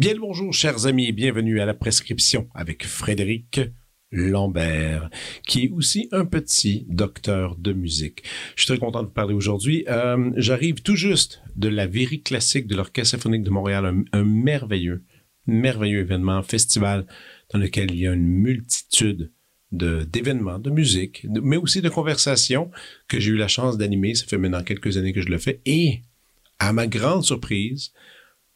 Bien le bonjour, chers amis, bienvenue à la prescription avec Frédéric Lambert, qui est aussi un petit docteur de musique. Je suis très content de vous parler aujourd'hui. Euh, J'arrive tout juste de la Vérie classique de l'Orchestre symphonique de Montréal, un, merveilleux, merveilleux événement, festival dans lequel il y a une multitude de d'événements, de, musique, mais aussi de conversations que j'ai eu la chance d'animer. Ça fait maintenant quelques années que je le fais. Et, à ma grande surprise,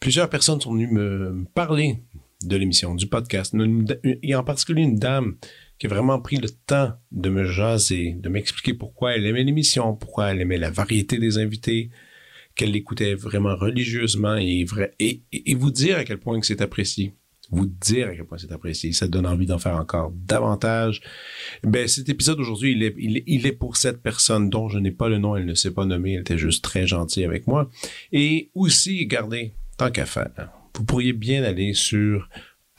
plusieurs personnes sont venues me parler de l'émission, du podcast. Il y a en particulier une dame qui a vraiment pris le temps de me jaser, de m'expliquer pourquoi elle aimait l'émission, pourquoi elle aimait la variété des invités, qu'elle l'écoutait vraiment religieusement et, et, et, vous dire à quel point que c'est apprécié. Vous dire à quel point c'est apprécié. Ça donne envie d'en faire encore davantage. Ben, cet épisode aujourd'hui, il est pour cette personne dont je n'ai pas le nom, elle ne s'est pas nommée, elle était juste très gentille avec moi. Et aussi, gardez, tant qu'à faire, vous pourriez bien aller sur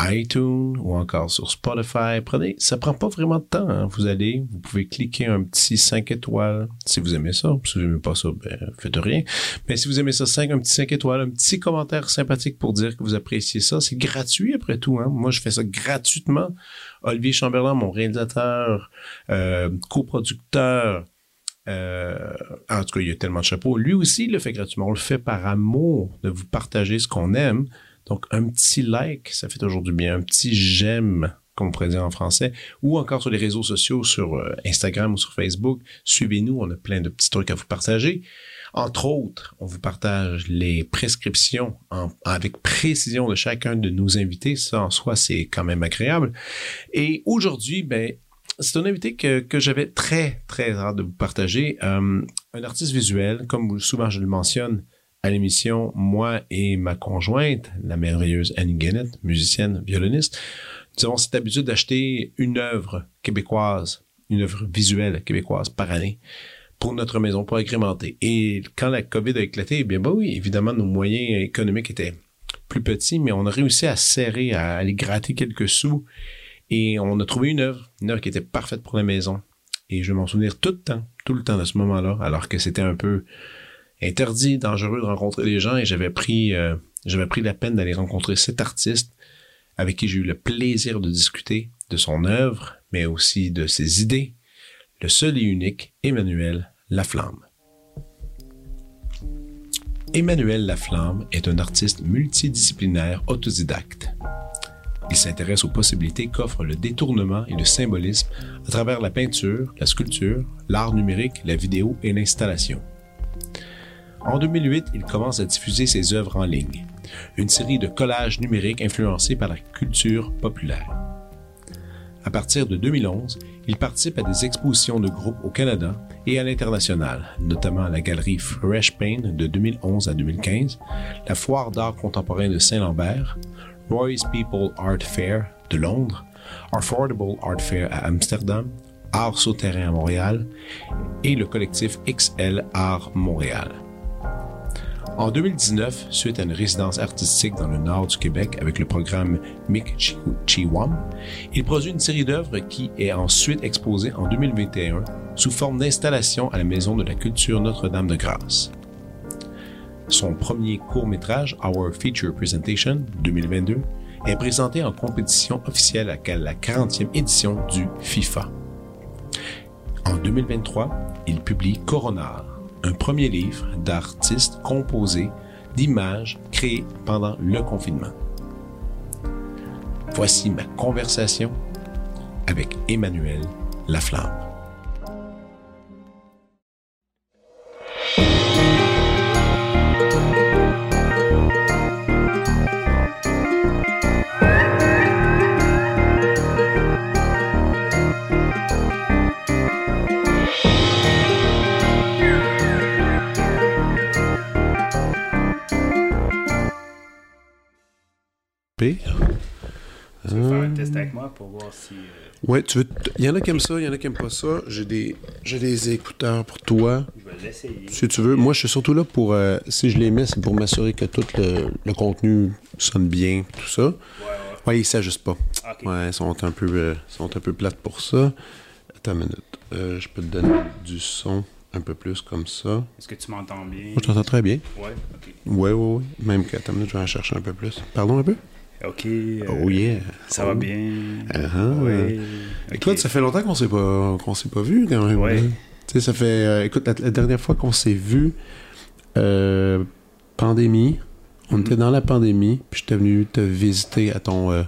iTunes ou encore sur Spotify. Prenez, ça prend pas vraiment de temps. Hein. Vous allez, vous pouvez cliquer un petit 5 étoiles si vous aimez ça. Si vous n'aimez pas ça, ben, faites rien. Mais si vous aimez ça, 5, un petit 5 étoiles, un petit commentaire sympathique pour dire que vous appréciez ça. C'est gratuit après tout. Hein. Moi, je fais ça gratuitement. Olivier Chamberlain, mon réalisateur, euh, coproducteur, euh, en tout cas, il y a tellement de chapeaux. Lui aussi, il le fait gratuitement. On le fait par amour de vous partager ce qu'on aime. Donc, un petit like, ça fait toujours du bien. Un petit j'aime, comme on pourrait dire en français. Ou encore sur les réseaux sociaux, sur euh, Instagram ou sur Facebook. Suivez-nous, on a plein de petits trucs à vous partager. Entre autres, on vous partage les prescriptions avec précision de chacun de nos invités. Ça, en soi, c'est quand même agréable. Et aujourd'hui, ben, c'est un invité que, j'avais très, très hâte de vous partager. Euh, un artiste visuel, comme souvent je le mentionne à l'émission, moi et ma conjointe, la merveilleuse Annie Gannett, musicienne, violoniste, nous avons cette habitude d'acheter une œuvre québécoise, une œuvre visuelle québécoise par année pour notre maison, pour agrémenter. Et quand la COVID a éclaté, eh bien bah oui, évidemment, nos moyens économiques étaient plus petits, mais on a réussi à serrer, à aller gratter quelques sous et on a trouvé une œuvre, une œuvre qui était parfaite pour la maison. Et je vais m'en souvenir tout le temps, tout le temps de ce moment-là, alors que c'était un peu interdit, dangereux de rencontrer des gens et j'avais pris, euh, j'avais pris la peine d'aller rencontrer cet artiste avec qui j'ai eu le plaisir de discuter de son œuvre, mais aussi de ses idées, le seul et unique Emmanuel Laflamme. Emmanuel Laflamme est un artiste multidisciplinaire autodidacte. Il s'intéresse aux possibilités qu'offre le détournement et le symbolisme à travers la peinture, la sculpture, l'art numérique, la vidéo et l'installation. En 2008, il commence à diffuser ses œuvres en ligne, une série de collages numériques influencés par la culture populaire. À partir de 2011, il participe à des expositions de groupe au Canada et à l'international, notamment à la galerie Fresh Pain de 2011 à 2015, la Foire d'art contemporain de Saint-Lambert, Roy's People Art Fair de Londres, Affordable Art Fair à Amsterdam, Art Souterrain à Montréal et le collectif XL Art Montréal. En 2019, suite à une résidence artistique dans le nord du Québec avec le programme Mick Chiwam, il produit une série d'œuvres qui est ensuite exposée en 2021 sous forme d'installation à la Maison de la Culture Notre-Dame-de-Grâce. Son premier court-métrage, Our Feature Presentation 2022, est présenté en compétition officielle à la 40e édition du FIFA. En 2023, il publie Coronar, un premier livre d'artistes composés d'images créées pendant le confinement. Voici ma conversation avec Emmanuel Laflamme. Tu veux faire un test avec moi pour voir si. Euh, Ouais, tu veux. Il y en a qui aiment ça, il y en a qui aiment pas ça. J'ai des, j'ai des écouteurs pour toi. Je vais l'essayer. Si tu veux. Moi, je suis surtout là pour. euh, si je les mets, c'est pour m'assurer que tout le, le contenu sonne bien, tout ça. Ouais, Ouais, ils s'ajustent pas. ouais. Ouais, ils sont un peu, euh, sont un peu plates pour ça. Attends une minute. Euh, je peux te donner du son un peu plus comme ça. Est-ce que tu m'entends bien? Moi, je t'entends très bien. Ouais, ok. Ouais, ouais, ouais. Même qu'à ta minute, je vais en chercher un peu plus. Pardon un peu? Ok. euh, oh yeah. Ça Oh. va bien? Ah, ah. Oui. Écoute, ça fait longtemps qu'on s'est pas qu'on s'est pas vu quand même. Ouais. là. Tu sais, ça fait. euh, écoute, la, la dernière fois qu'on s'est vu, euh, pandémie, on Mhm. était dans la pandémie, puis j'étais venu te visiter à ton euh,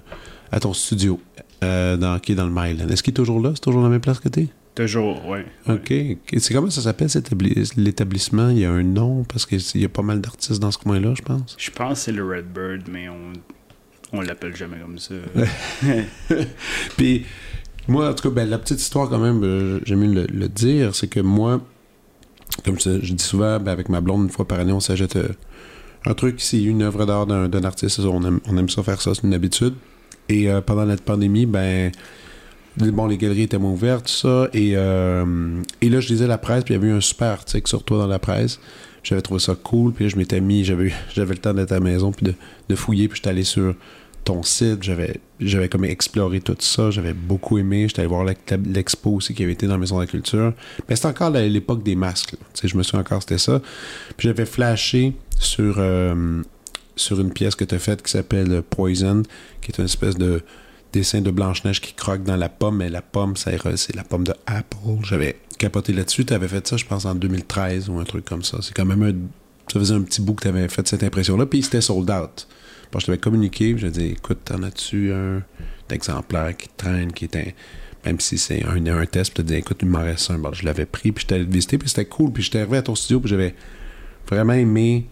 à ton studio euh, dans qui est dans le Myland. Est-ce qu'il est toujours là? C'est toujours dans la même place que t'es? Toujours, ouais. Ok. Ok. C'est comment ça s'appelle l'établissement? Il y a un nom? Parce qu'il y a pas mal d'artistes dans ce coin-là, je pense. Je pense que c'est le Redbird, mais on, on l'appelle jamais comme ça. Puis, moi, en tout cas, ben, la petite histoire, quand même, euh, j'aime mieux le, dire, c'est que moi, comme je, dis souvent, ben, avec ma blonde, une fois par année, on s'achète euh, un truc, c'est une œuvre d'art d'un artiste. On aime, on aime ça faire ça, c'est une habitude. Et euh, pendant la pandémie, ben, bon, les galeries étaient moins ouvertes, tout ça. Et, euh, et là, je lisais la presse, puis il y avait eu un super article sur toi dans la presse. J'avais trouvé ça cool, puis là, je m'étais mis, j'avais le temps d'être à la maison, puis de, de fouiller, puis j'étais allé sur ton site, j'avais j'avais comme exploré tout ça, j'avais beaucoup aimé, j'étais allé voir l'ex- l'expo aussi qui avait été dans la Maison de la Culture. Mais c'était encore l'époque des masques, je me souviens encore, c'était ça. Puis j'avais flashé sur, euh, sur une pièce que tu as faite qui s'appelle Poison, qui est une espèce de dessin de Blanche-Neige qui croque dans la pomme, mais la pomme, c'est la pomme de Apple. J'avais capoté là-dessus. Tu avais fait ça, je pense, en 2013 ou un truc comme ça. C'est quand même un. Ça faisait un petit bout que tu avais fait cette impression-là, puis c'était sold out. Bon, je t'avais communiqué, j'ai dit, écoute, t'en as-tu un exemplaire qui traîne, qui est un. Même si c'est un, un test, puis tu dit, écoute, il m'en reste un. Bon, je l'avais pris, puis j'étais allé le visiter, puis c'était cool. Puis j'étais arrivé à ton studio, puis j'avais vraiment aimé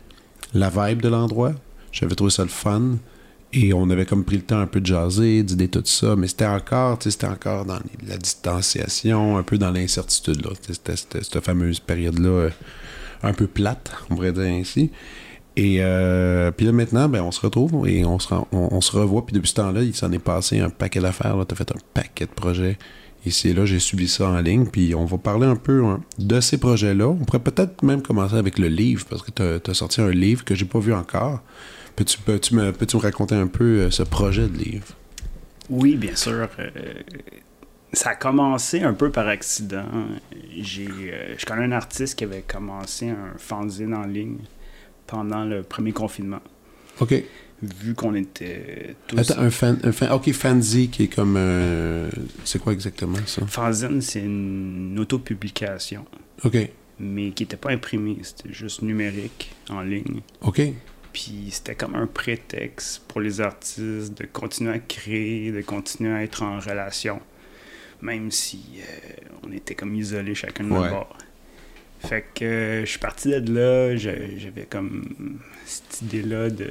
la vibe de l'endroit. J'avais trouvé ça le fun. Et on avait comme pris le temps un peu de jaser, d'idée tout ça, mais c'était encore, tu sais, c'était encore dans la distanciation, un peu dans l'incertitude, là. C'était cette fameuse période-là euh, un peu plate, on pourrait dire ainsi. Et euh, puis là, maintenant, ben, on se retrouve et on se, on, se revoit. Puis depuis ce temps-là, il s'en est passé un paquet d'affaires. Tu as fait un paquet de projets ici et là. J'ai suivi ça en ligne. Puis on va parler un peu hein, de ces projets-là. On pourrait peut-être même commencer avec le livre parce que tu as, sorti un livre que j'ai pas vu encore. Peux-tu peux me, peux me raconter un peu euh, ce projet de livre? Oui, bien sûr. euh, ça a commencé un peu par accident. J'ai, euh, je connais un artiste qui avait commencé un fanzine en ligne pendant le premier confinement. OK. Vu qu'on était tous... Attends, un fan, un fan. OK, fanzy qui est comme. euh, c'est quoi exactement ça? Fanzine, c'est une autopublication, OK. mais qui n'était pas imprimée. C'était juste numérique, en ligne. OK. Puis c'était comme un prétexte pour les artistes de continuer à créer, de continuer à être en relation, même si euh, on était comme isolés chacun de notre Ouais. bord. Fait que euh, je suis parti de là, j'avais comme cette idée-là de...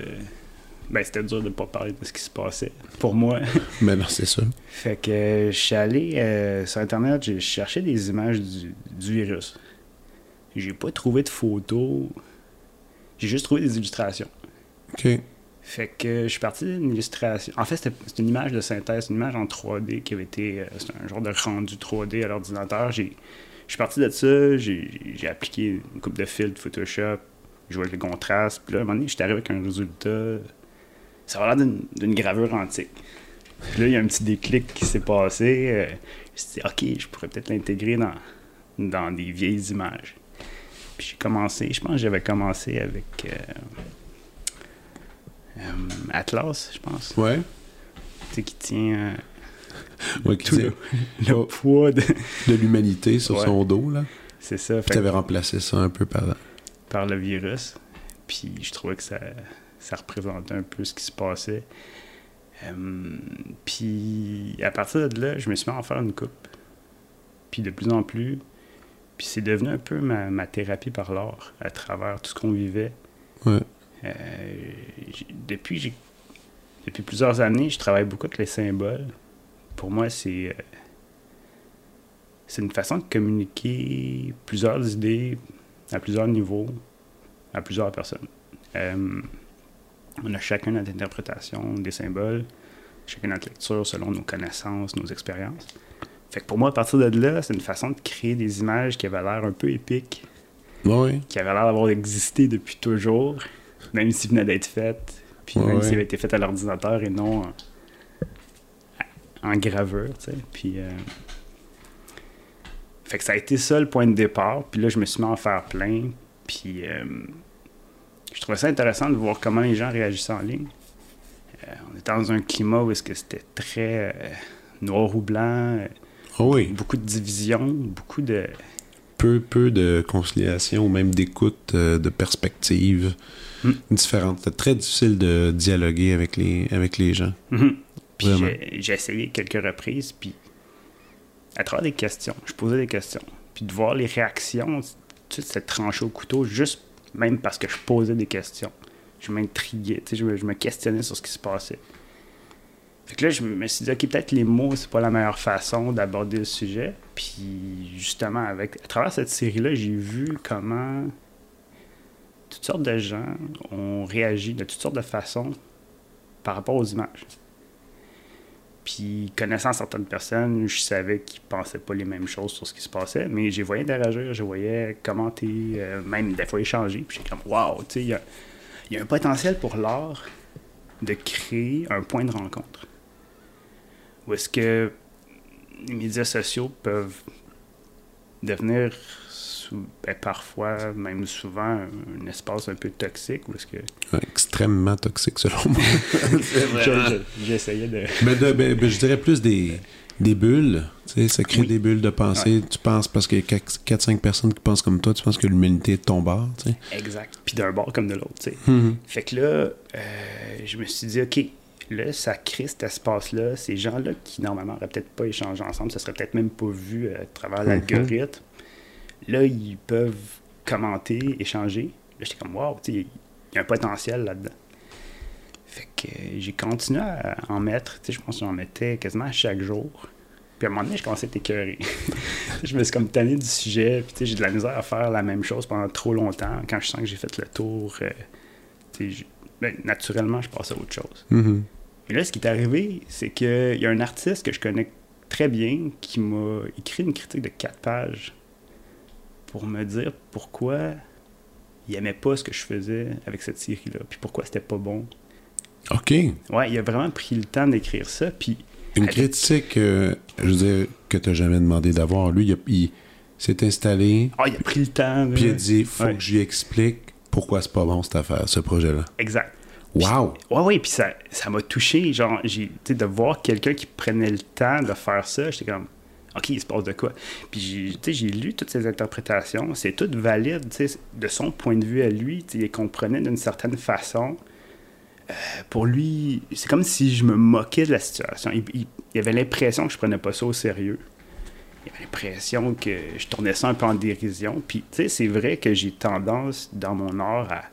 Ben, c'était dur de pas parler de ce qui se passait, pour moi. Mais non, c'est ça. Fait que euh, je suis allé sur Internet, j'ai cherché des images du, du virus. J'ai pas trouvé de photos, j'ai juste trouvé des illustrations. OK. Fait que je suis parti d'une illustration. En fait, c'était c'était une image de synthèse, une image en 3D qui avait été. euh, c'est un genre de rendu 3D à l'ordinateur. Je suis parti de ça, j'ai appliqué une coupe de filtres Photoshop, je vois le contraste. Puis là, à un moment donné, j'étais arrivé avec un résultat. Ça va l'air d'une- d'une gravure antique. Puis là, il y a un petit déclic qui s'est passé. euh, je me suis dit, OK, je pourrais peut-être l'intégrer dans, dans des vieilles images. Puis j'ai commencé, je pense que j'avais commencé avec. euh, euh, Atlas, je pense. Ouais. Tu sais, qui tient euh, Ouais, qui tout tient le, le poids de. de l'humanité sur Ouais. son dos, là. C'est ça, Puis t'avais remplacé ça un peu par. par le virus. Puis je trouvais que ça, ça représentait un peu ce qui se passait. Euh, puis à partir de là, je me suis mis à en faire une coupe. Puis de plus en plus. Puis c'est devenu un peu ma, ma thérapie par l'art, à travers tout ce qu'on vivait. Ouais. Euh, depuis, j'ai- depuis plusieurs années, je travaille beaucoup avec les symboles. Pour moi, c'est euh, c'est une façon de communiquer plusieurs idées à plusieurs niveaux, à plusieurs personnes. Euh, on a chacun notre interprétation des symboles. chacun notre lecture selon nos connaissances, nos expériences. Fait que pour moi, à partir de là, c'est une façon de créer des images qui avaient l'air un peu épiques, Oui. qui avaient l'air d'avoir existé depuis toujours, même s'ils venaient d'être faites, puis Ouais, même s'ils avaient été faites à l'ordinateur et non en, en gravure, tu sais. Puis, euh, fait que ça a été ça le point de départ. Puis là, je me suis mis à en faire plein. Puis euh, je trouvais ça intéressant de voir comment les gens réagissaient en ligne. Euh, on était dans un climat où est-ce que c'était très euh, noir ou blanc, Ah oui. beaucoup de divisions, beaucoup de... Peu, peu de conciliation même d'écoute, euh, de perspectives Mm. différentes. C'était très difficile de dialoguer avec les, avec les gens. Mhm. Puis j'ai- essayé quelques reprises, puis à travers des questions, je posais des questions, puis de voir les réactions, tu sais, tranché au couteau, juste même parce que je posais des questions. Je m'intriguais, tu sais, je me, je me questionnais sur ce qui se passait. Fait que là, je me suis dit, OK, peut-être les mots, c'est pas la meilleure façon d'aborder le sujet. Puis justement, avec, à travers cette série-là, j'ai vu comment toutes sortes de gens ont réagi de toutes sortes de façons par rapport aux images. Puis, connaissant certaines personnes, je savais qu'ils pensaient pas les mêmes choses sur ce qui se passait, mais les voyais interagir, je voyais commenter, euh, même des fois échanger. Puis, j'étais comme, waouh, tu sais, il y y a un potentiel pour l'art de créer un point de rencontre. Où est-ce que les médias sociaux peuvent devenir ben, parfois, même souvent, un espace un peu toxique, est-ce que Ouais, extrêmement toxique, selon moi. C'est vraiment- Je- je- j'essayais de... Mais de- ben, ben, je dirais plus des, des bulles. Tu sais, ça crée Oui. des bulles de pensée. Tu penses parce qu'il y a 4-5 personnes qui pensent comme toi, tu penses que l'humanité est de ton bord. Tu sais. Exact. Puis d'un bord comme de l'autre, tu sais. Mhm. Fait que là, euh, je me suis dit, OK, là, ça crée cet espace-là. Ces gens-là qui, normalement, n'auraient peut-être pas échangé ensemble, ça serait peut-être même pas vu euh, à travers l'algorithme. Là, ils peuvent commenter, échanger. Là, j'étais comme, wow, il y a un potentiel là-dedans. Fait que euh, j'ai continué à en mettre. Tu sais, je pense que j'en mettais quasiment à chaque jour. Puis à un moment donné, je commençais à être écœuré. je me suis comme tanné du sujet. Puis tu sais, j'ai de la misère à faire la même chose pendant trop longtemps. Quand je sens que j'ai fait le tour, euh, tu sais, j'ai- ben, naturellement, je passe à autre chose. Mhm. Mais là, ce qui est arrivé, c'est qu'il y a un artiste que je connais très bien qui m'a écrit une critique de quatre pages pour me dire pourquoi il aimait pas ce que je faisais avec cette série-là, puis pourquoi c'était pas bon. OK. Ouais, il a vraiment pris le temps d'écrire ça, puis Une Avec- critique, euh, je veux dire, que tu n'as jamais demandé d'avoir. Lui, il, a- il s'est installé, ah, il a pris le temps. puis il a dit faut Ouais. que je lui explique pourquoi c'est pas bon cette affaire, ce projet-là. Exact. Wow! Ouais, ouais, puis ça ça m'a touché, genre, j'ai, tu sais, de voir quelqu'un qui prenait le temps de faire ça, j'étais comme, OK, il se passe de quoi? Puis, j'ai, tu sais, j'ai lu toutes ces interprétations, c'est tout valide, tu sais, de son point de vue à lui, tu sais, il comprenait d'une certaine façon. Euh, pour lui, c'est comme si je me moquais de la situation. Il, il- il avait l'impression que je prenais pas ça au sérieux. Il avait l'impression que je tournais ça un peu en dérision. Puis, tu sais, c'est vrai que j'ai tendance dans mon art à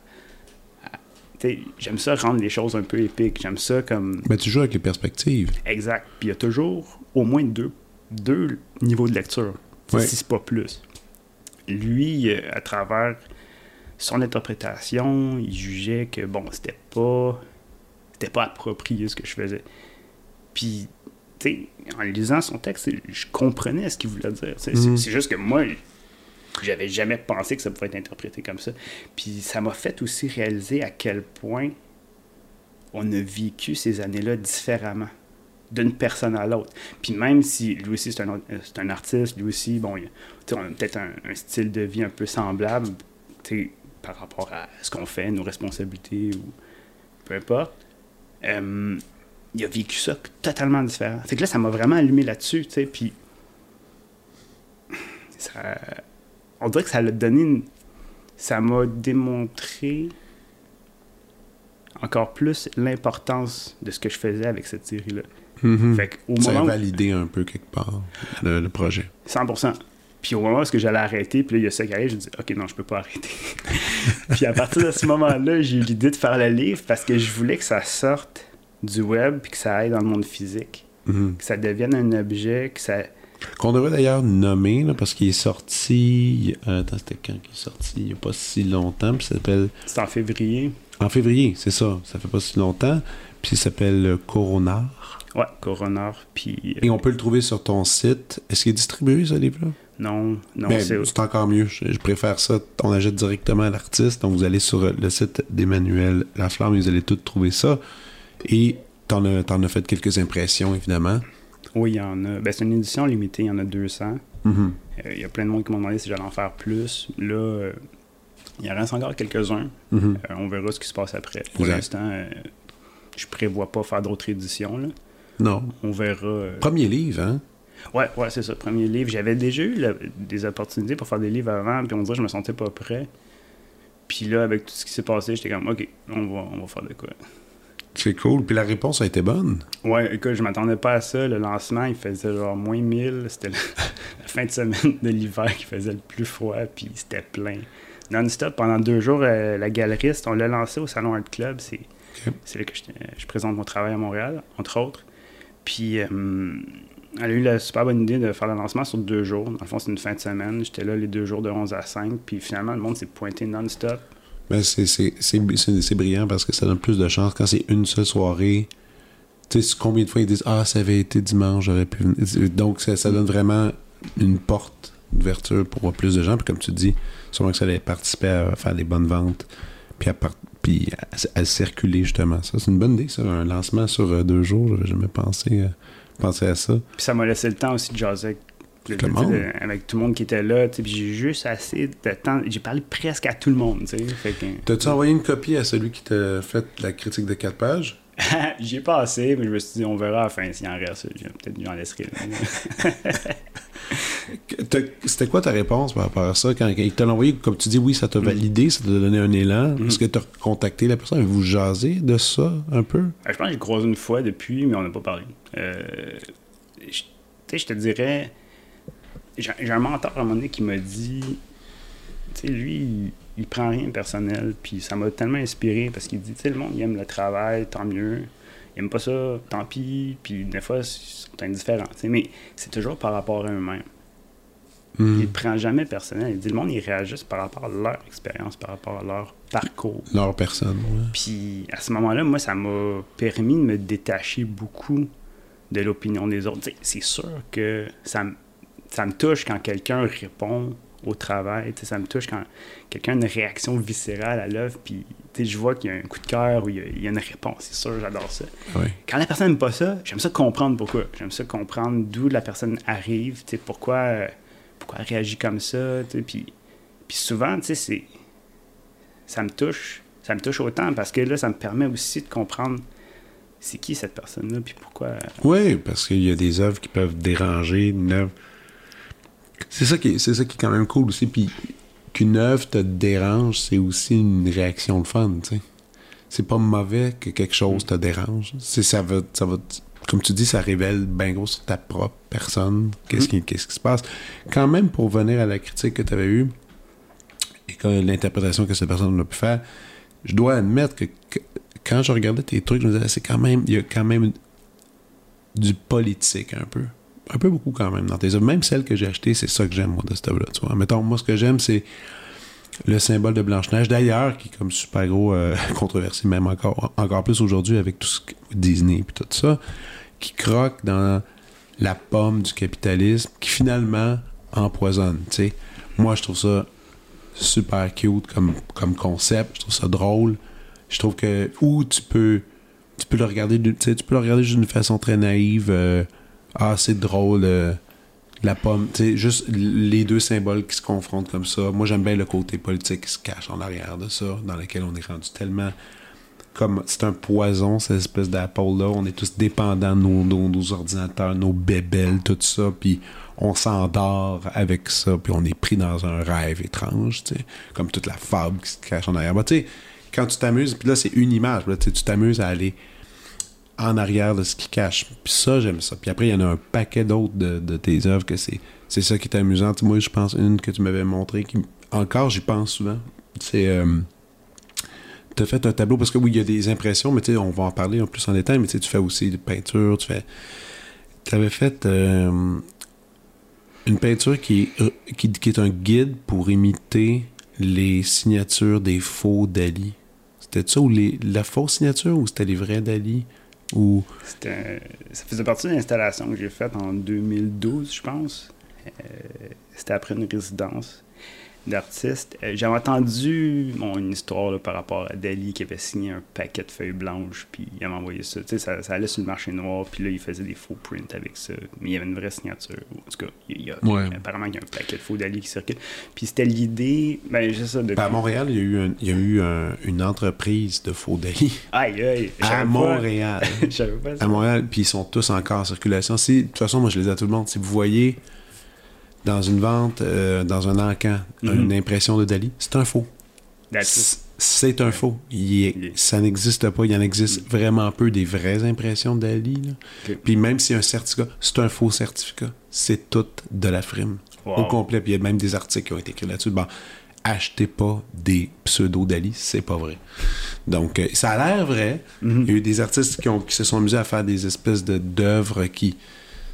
j'aime ça rendre les choses un peu épiques. J'aime ça comme. Mais tu joues avec les perspectives. Exact. Puis il y a toujours au moins deux, deux niveaux de lecture, Ouais. si c'est pas plus. Lui, euh, à travers son interprétation, il jugeait que, bon, c'était pas. C'était pas approprié ce que je faisais. Puis, tu sais, en lisant son texte, je comprenais ce qu'il voulait dire. Mhm. C'est juste que moi, j'avais jamais pensé que ça pouvait être interprété comme ça. Puis ça m'a fait aussi réaliser à quel point on a vécu ces années-là différemment, d'une personne à l'autre. Puis même si lui aussi c'est un, euh, un artiste, lui aussi, bon, on a peut-être un, style de vie un peu semblable par rapport à ce qu'on fait, nos responsabilités ou peu importe. Euh, il a vécu ça totalement différent. Fait que là, ça m'a vraiment allumé là-dessus, tu sais, puis ça, on dirait que ça l'a donné une- ça m'a démontré encore plus l'importance de ce que je faisais avec cette série-là. Mhm. Fait qu'au Ça a où- validé un peu quelque part le, le projet. 100%. Puis au moment où est-ce que j'allais arrêter, puis là, il y a ça qui arrive, je dis OK, non, je peux pas arrêter. puis à partir de ce moment-là, j'ai eu l'idée de faire le livre parce que je voulais que ça sorte du web puis que ça aille dans le monde physique. Mhm. Que ça devienne un objet, que ça. Qu'on devrait d'ailleurs nommer, là, parce qu'il est sorti. euh, attends, c'était quand qu'il est sorti? Il n'y a pas si longtemps. Puis ça s'appelle. C'est en février. En février, c'est ça. Ça fait pas si longtemps. Puis il s'appelle euh, Coronar. Ouais, Coronor. Puis. Et on peut le trouver sur ton site. Est-ce qu'il est distribué, ce livre-là? Non, non, Ben, c'est. c'est encore mieux. Je, je préfère ça. On achète directement à l'artiste. Donc, vous allez sur le site d'Emmanuel Laflamme et vous allez tout trouver ça. Et t'en as, t'en as fait quelques impressions, évidemment. Oui, il y en a. Ben, c'est une édition limitée, il y en a 200. Mhm. Euh, Il y a plein de monde qui m'ont demandé si j'allais en faire plus. Là, euh, il en reste encore quelques-uns. Mhm. Euh, on verra ce qui se passe après. Pour l'instant, euh, je prévois pas faire d'autres éditions. Là. Non. On verra. euh, Premier livre, hein? Ouais, ouais, c'est ça. Premier livre. J'avais déjà eu la- des opportunités pour faire des livres avant, puis on dirait que je me sentais pas prêt. Puis là, avec tout ce qui s'est passé, j'étais comme, OK, on va, on va faire de quoi. C'est cool. Puis la réponse a été bonne. Ouais, écoute, je m'attendais pas à ça. Le lancement, il faisait genre moins 1000. C'était la, la fin de semaine de l'hiver qui faisait le plus froid, puis c'était plein. Non-stop, pendant deux jours, euh, la galeriste, on l'a lancé au Salon Art Club. C'est là que je, je présente mon travail à Montréal, entre autres. Puis, euh, elle a eu la super bonne idée de faire le lancement sur deux jours. Dans le fond, c'est une fin de semaine. J'étais là les deux jours de 11 à 5. Puis finalement, le monde s'est pointé non-stop. Ben, c'est, brillant parce que ça donne plus de chance quand c'est une seule soirée. Tu sais, combien de fois ils disent Ah, ça avait été dimanche, j'aurais pu venir. Donc, ça, ça donne vraiment une porte d'ouverture pour plus de gens. Puis, comme tu dis, sûrement que ça allait participer à faire des bonnes ventes. Puis, à, puis à, circuler, justement. Ça, c'est une bonne idée, ça. Un lancement sur euh, deux jours. J'avais jamais pensé, euh, à ça. Puis ça m'a laissé le temps aussi de jaser monde. de- avec tout le monde qui était là. Puis j'ai juste assez de temps. J'ai parlé presque à tout le monde. T'as-tu envoyé une copie à celui qui t'a fait la critique de quatre pages? J'y ai pas assez, mais je me suis dit, on verra à la fin s'il en reste. Peut-être que j'en laisserai. C'était quoi ta réponse par rapport à ça? Quand il te l'a envoyé, comme tu dis, oui, ça t'a validé, ça t'a donné un élan. Est-ce que tu as contacté la personne? Avez-vous jasé de ça un peu? Euh, je pense que j'ai croisé une fois depuis, mais on n'a pas parlé. Euh, je- tu sais, je te dirais, j'ai un mentor à un moment donné qui m'a dit, tu sais, lui, il, il prend rien personnel, puis ça m'a tellement inspiré parce qu'il dit, tu sais, le monde, il aime le travail, tant mieux. Il aime pas ça, tant pis, puis des fois, ils sont indifférents, tu sais, mais c'est toujours par rapport à eux-mêmes. Hmm. Il ne prend jamais personnel. Il dit, le monde, il réagisse par rapport à leur expérience, par rapport à leur parcours. Leur personne, ouais. Puis à ce moment-là, moi, ça m'a permis de me détacher beaucoup de l'opinion des autres. C'est sûr que ça, me- ça me touche quand quelqu'un répond au travail. Ça me touche quand quelqu'un a une réaction viscérale à l'œuvre. Puis tu sais, je vois qu'il y a un coup de cœur ou il y a, il y a une réponse. C'est sûr, j'adore ça. Quand la personne n'aime pas ça, j'aime ça comprendre pourquoi. J'aime ça comprendre d'où la personne arrive, tu sais, pourquoi, euh, pourquoi elle réagit comme ça. Puis, puis souvent, tu sais, c'est ça me touche. Ça me touche autant parce que là, ça me permet aussi de comprendre c'est qui cette personne-là, puis pourquoi. Oui, parce qu'il y a des œuvres qui peuvent déranger une œuvre. C'est ça, qui est, c'est ça qui est quand même cool aussi. Puis qu'une œuvre te dérange, c'est aussi une réaction de fun, tu sais. C'est pas mauvais que quelque chose te dérange. C'est, ça va, ça va, comme tu dis, ça révèle bien gros sur ta propre personne. Qu'est-ce, qui, qu'est-ce qui se passe. Quand même, pour venir à la critique que tu avais eue et que l'interprétation que cette personne a pu faire, je dois admettre que, que quand je regardais tes trucs, je me disais, c'est quand même, il y a quand même du politique un peu. Un peu beaucoup quand même dans tes œuvres. Même celles que j'ai achetées, c'est ça que j'aime, moi, de cette œuvre-là. Mettons, moi, ce que j'aime, c'est le symbole de Blanche-Neige, d'ailleurs, qui est comme super gros euh, controversé, même encore, encore plus aujourd'hui avec tout ce que Disney et tout ça, qui croque dans la pomme du capitalisme, qui finalement empoisonne. tu sais. Moi, je trouve ça super cute comme, comme concept. Je trouve ça drôle. Je trouve que. Ou tu peux. Le regarder tu peux le regarder d'une façon très naïve. euh, ah, c'est drôle. euh, la pomme. Tu sais, juste les deux symboles qui se confrontent comme ça. Moi, j'aime bien le côté politique qui se cache en arrière de ça, dans lequel on est rendu tellement. Comme c'est un poison, cette espèce d'Apple-là. On est tous dépendants de nos, nos- ordinateurs, nos bébelles, tout ça. Puis on s'endort avec ça. Puis on est pris dans un rêve étrange, tu sais. Comme toute la fable qui se cache en arrière. Bah, tu sais, quand tu t'amuses, puis là, c'est une image. Là, tu t'amuses à aller en arrière de ce qui cache. Puis ça, j'aime ça. Puis après, il y en a un paquet d'autres de, tes œuvres que c'est, c'est ça qui est amusant. Tu moi, je pense une que tu m'avais montrée, qui encore, j'y pense souvent. C'est. Euh, tu as fait un tableau, parce que oui, il y a des impressions, mais tu sais, on va en parler en plus en détail, mais tu fais aussi des peintures, tu fais. Tu avais fait euh, une peinture qui euh, qui, qui est un guide pour imiter les signatures des faux Dali. C'était ça ou les, la fausse signature ou c'était les vrais Dali? Ou... Ça faisait partie d'une installation que j'ai faite en 2012, je pense. Euh, c'était après une résidence d'artistes. Euh, J'avais entendu bon, une histoire par rapport à Dali qui avait signé un paquet de feuilles blanches, puis il avait envoyé ça. Ça, ça allait sur le marché noir, puis là, il faisait des faux prints avec ça. Mais il y avait une vraie signature. En tout cas, il y a, apparemment, il y a un paquet de faux Dali qui circule. Puis c'était l'idée. Ben, ça. Depuis... À Montréal, il y a eu, il y a eu une entreprise de faux Dali. Aïe, aïe. À Montréal. pas ça. À Montréal, puis ils sont tous encore en circulation. De toute façon, moi, je les dis à tout le monde. Si vous voyez dans une vente, euh, dans un encan, mhm. une impression de Dali, c'est un faux. C'est un faux. Il Ça n'existe pas. Il y en existe mhm. vraiment peu des vraies impressions de Dali. Puis même s'il y a un certificat, c'est un faux certificat. C'est tout de la frime. Au complet. Puis il y a même des articles qui ont été écrits là-dessus. Bon, achetez pas des pseudo-Dali, c'est pas vrai. Donc, euh, ça a l'air vrai. Mhm. Il y a eu des artistes qui, ont, qui se sont amusés à faire des espèces d'œuvres qui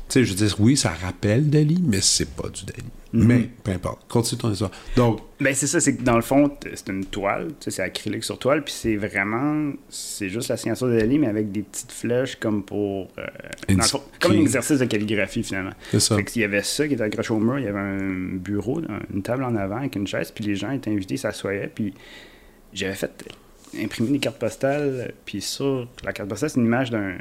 sais, je veux dire, oui, ça rappelle Dali, mais c'est pas du Dali. Mhm. Mais peu importe. Continue ton histoire. Donc. Ben, c'est ça, c'est que dans le fond, c'est une toile, c'est acrylique sur toile, puis c'est vraiment. C'est juste la signature de Dali, mais avec des petites flèches comme pour. Euh, comme un exercice de calligraphie, finalement. C'est ça. Fait qu'il y avait ça qui était accroché au mur, il y avait un bureau, une table en avant avec une chaise, puis les gens étaient invités, s'assoyaient, puis j'avais fait imprimer des cartes postales, puis sur la carte postale, c'est une image d'un